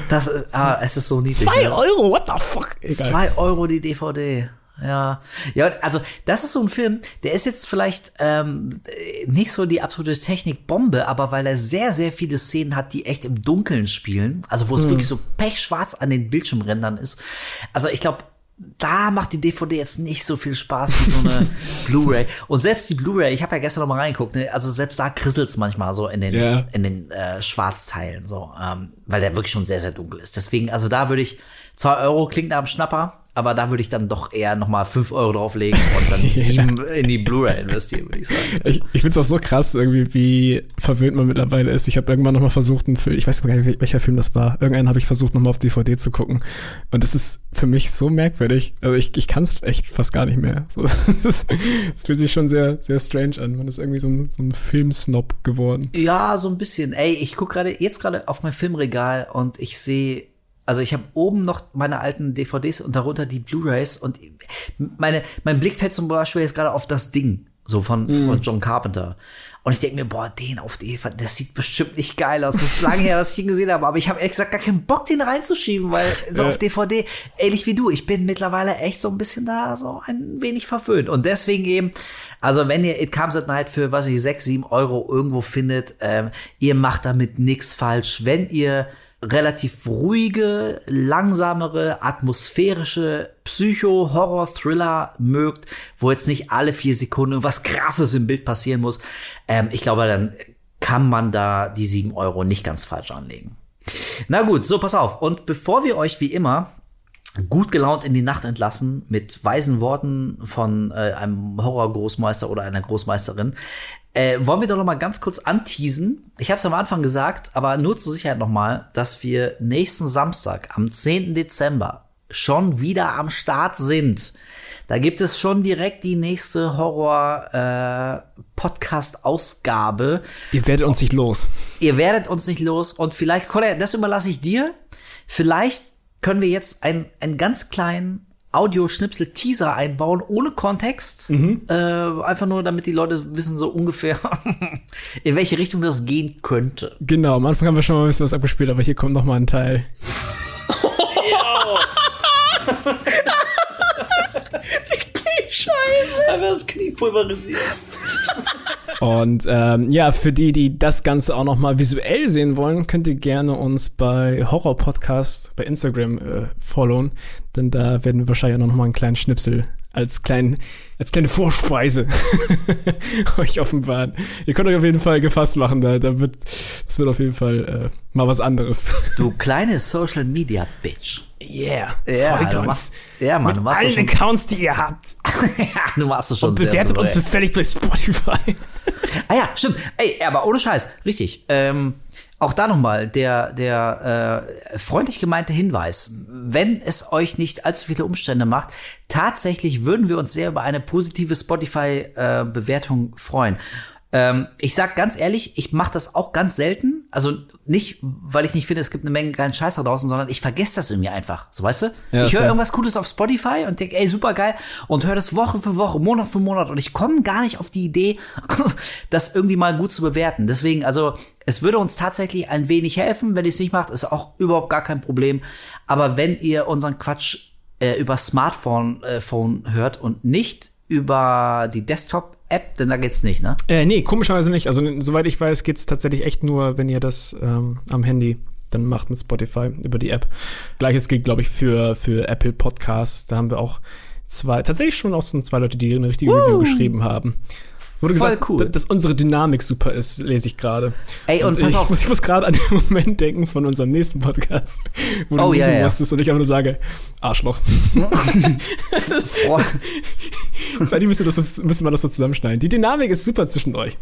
Das ist, ah, es ist so niedlich.
Zwei
ne?
Euro, what the fuck? Egal.
Zwei Euro die DVD. Ja. Ja, also das ist so ein Film, der ist jetzt vielleicht ähm, nicht so die absolute Technikbombe, aber weil er sehr, sehr viele Szenen hat, die echt im Dunkeln spielen, also wo es wirklich so pechschwarz an den Bildschirmrändern ist. Also ich glaube, da macht die DVD jetzt nicht so viel Spaß wie so eine [laughs] Blu-ray. Und selbst die Blu-ray, ich habe ja gestern noch mal reingeguckt, ne? also selbst da krisselt's manchmal so in den
Ja.
in den äh, Schwarzteilen, so, ähm, weil der wirklich schon sehr, sehr dunkel ist. Deswegen, also da würde ich, zwei Euro klingt nach einem Schnapper, aber da würde ich dann doch eher noch mal fünf Euro drauflegen und dann [laughs] sieben in die Blu-ray investieren, würde ich sagen.
Ich, ich finde es auch so krass, irgendwie, wie verwöhnt man mittlerweile ist. Ich habe irgendwann nochmal versucht, einen Film, ich weiß gar nicht, wel- welcher Film das war. Irgendeinen habe ich versucht, nochmal auf DVD zu gucken. Und es ist für mich so merkwürdig. Also ich, ich kann es echt fast gar nicht mehr. [laughs] Es fühlt sich schon sehr, sehr strange an. Man ist irgendwie so ein, so ein Filmsnob geworden.
Ja, so ein bisschen. Ey, ich guck gerade jetzt gerade auf mein Filmregal und ich sehe, also ich habe oben noch meine alten DVDs und darunter die Blu-rays und meine, mein Blick fällt zum Beispiel jetzt gerade auf das Ding, so von, von John Carpenter. Und ich denke mir, boah, den auf DVD, das sieht bestimmt nicht geil aus. Das ist lange her, dass ich ihn gesehen habe, aber ich habe ehrlich gesagt gar keinen Bock, den reinzuschieben, weil so auf DVD, ähnlich wie du, ich bin mittlerweile echt so ein bisschen da so ein wenig verwöhnt. Und deswegen eben, also wenn ihr It Comes at Night für, was ich, sechs, sieben Euro irgendwo findet, ähm, ihr macht damit nichts falsch. Wenn ihr relativ ruhige, langsamere, atmosphärische Psycho-Horror-Thriller mögt, wo jetzt nicht alle vier Sekunden was Krasses im Bild passieren muss, ähm, ich glaube, dann kann man da die sieben Euro nicht ganz falsch anlegen. Na gut, so pass auf. Und bevor wir euch wie immer gut gelaunt in die Nacht entlassen mit weisen Worten von äh, einem Horror-Großmeister oder einer Großmeisterin, äh, wollen wir doch noch mal ganz kurz anteasen. Ich habe es am Anfang gesagt, aber nur zur Sicherheit noch mal, dass wir nächsten Samstag am 10. Dezember schon wieder am Start sind. Da gibt es schon direkt die nächste Horror-Podcast-Ausgabe.
Ihr werdet uns nicht los.
Ihr werdet uns nicht los und vielleicht, Colin, das überlasse ich dir. Vielleicht können wir jetzt einen, einen ganz kleinen Audioschnipsel-Teaser einbauen, ohne Kontext. Äh, einfach nur, damit die Leute wissen so ungefähr, [laughs] in welche Richtung das gehen könnte.
Genau, am Anfang haben wir schon mal ein bisschen was abgespielt, aber hier kommt noch mal ein Teil. [laughs]
Einfach das Knie pulverisiert. [laughs]
Und ähm, ja, für die, die das Ganze auch noch mal visuell sehen wollen, könnt ihr gerne uns bei Horror Podcast bei Instagram äh, followen, denn da werden wir wahrscheinlich auch noch mal einen kleinen Schnipsel als kleinen als kleine Vorspeise [laughs] euch offenbaren. Ihr könnt euch auf jeden Fall gefasst machen, da, da wird das wird auf jeden Fall äh, mal was anderes. [laughs]
Du kleine Social Media Bitch.
Yeah,
Ja,
folgt
du machst, ja, Mann, du
mit
machst
allen
das schon,
Accounts, die ihr habt. [laughs]
ja, du machst das schon
Und bewertet uns befällig bei Spotify.
Ah ja, stimmt. Ey, aber ohne Scheiß, richtig. Ähm, auch da nochmal der, der äh, freundlich gemeinte Hinweis. Wenn es euch nicht allzu viele Umstände macht, tatsächlich würden wir uns sehr über eine positive Spotify-Bewertung freuen. Ähm, ich sag ganz ehrlich, ich mache das auch ganz selten. Also nicht, weil ich nicht finde, es gibt eine Menge geilen Scheiß da draußen, sondern ich vergesse das irgendwie einfach. So weißt du?
Ja,
ich höre irgendwas Cooles auf Spotify und denke, ey, super geil, und höre das Woche für Woche, Monat für Monat und ich komme gar nicht auf die Idee, [laughs] das irgendwie mal gut zu bewerten. Deswegen, also es würde uns tatsächlich ein wenig helfen, wenn ihr es nicht macht, ist auch überhaupt gar kein Problem. Aber wenn ihr unseren Quatsch äh, über Smartphone äh, Phone hört und nicht über die Desktop-App, denn da geht's nicht, ne?
Äh, nee, komischerweise nicht. Also, soweit ich weiß, geht's tatsächlich echt nur, wenn ihr das ähm, am Handy dann macht mit Spotify über die App. Gleiches gilt, glaube ich, für, für Apple Podcasts. Da haben wir auch zwei, tatsächlich schon auch so zwei Leute, die eine richtige Review geschrieben haben. Wurde
Voll
gesagt,
cool.
dass unsere Dynamik super ist, lese ich gerade.
Ey, und pass
ich
auf.
Muss, ich muss gerade an den [laughs] Moment denken von unserem nächsten Podcast, wo du
Oh, ja,
lesen
ja.
musstest und ich einfach nur sage, Arschloch.
Boah. [laughs]
Seitdem müssen, wir das, müssen wir das so zusammenschneiden. Die Dynamik ist super zwischen euch.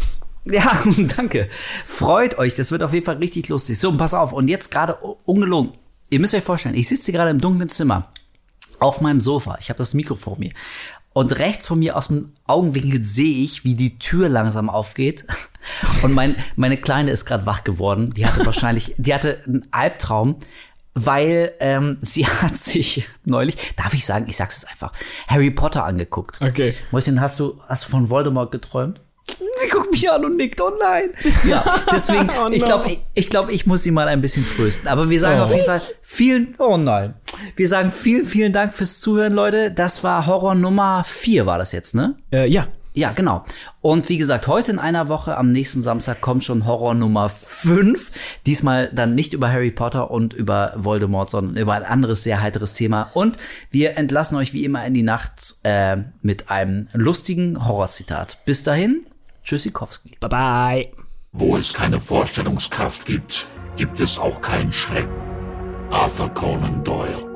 Ja, [laughs] danke. Freut euch, das wird auf jeden Fall richtig lustig. So, und pass auf, und jetzt gerade u- ungelogen. Ihr müsst euch vorstellen, ich sitze hier gerade im dunklen Zimmer auf meinem Sofa. Ich habe das Mikro vor mir. Und rechts von mir aus dem Augenwinkel sehe ich, wie die Tür langsam aufgeht. [laughs] Und mein, meine Kleine ist gerade wach geworden. Die hatte wahrscheinlich, die hatte einen Albtraum, weil ähm, sie [laughs] hat sich neulich, darf ich sagen, ich sag's jetzt einfach, Harry Potter angeguckt.
Okay.
Mäuschen, hast du, hast du von Voldemort geträumt? Sie guckt mich an und nickt, oh nein. Ja, [laughs] deswegen,
Oh
ich
no.
glaube, ich, ich, glaub, ich muss sie mal ein bisschen trösten. Aber wir sagen
Oh.
auf jeden Fall vielen, oh nein. Wir sagen vielen, vielen Dank fürs Zuhören, Leute. Das war Horror Nummer vier, war das jetzt, ne?
Äh, ja,
Ja, genau. Und wie gesagt, heute in einer Woche, am nächsten Samstag, kommt schon Horror Nummer 5. Diesmal dann nicht über Harry Potter und über Voldemort, sondern über ein anderes sehr heiteres Thema. Und wir entlassen euch wie immer in die Nacht äh, mit einem lustigen Horrorzitat. Bis dahin, Tschüssikowski.
bye bye.
Wo es keine Vorstellungskraft gibt, gibt es auch keinen Schreck. Arthur Conan Doyle.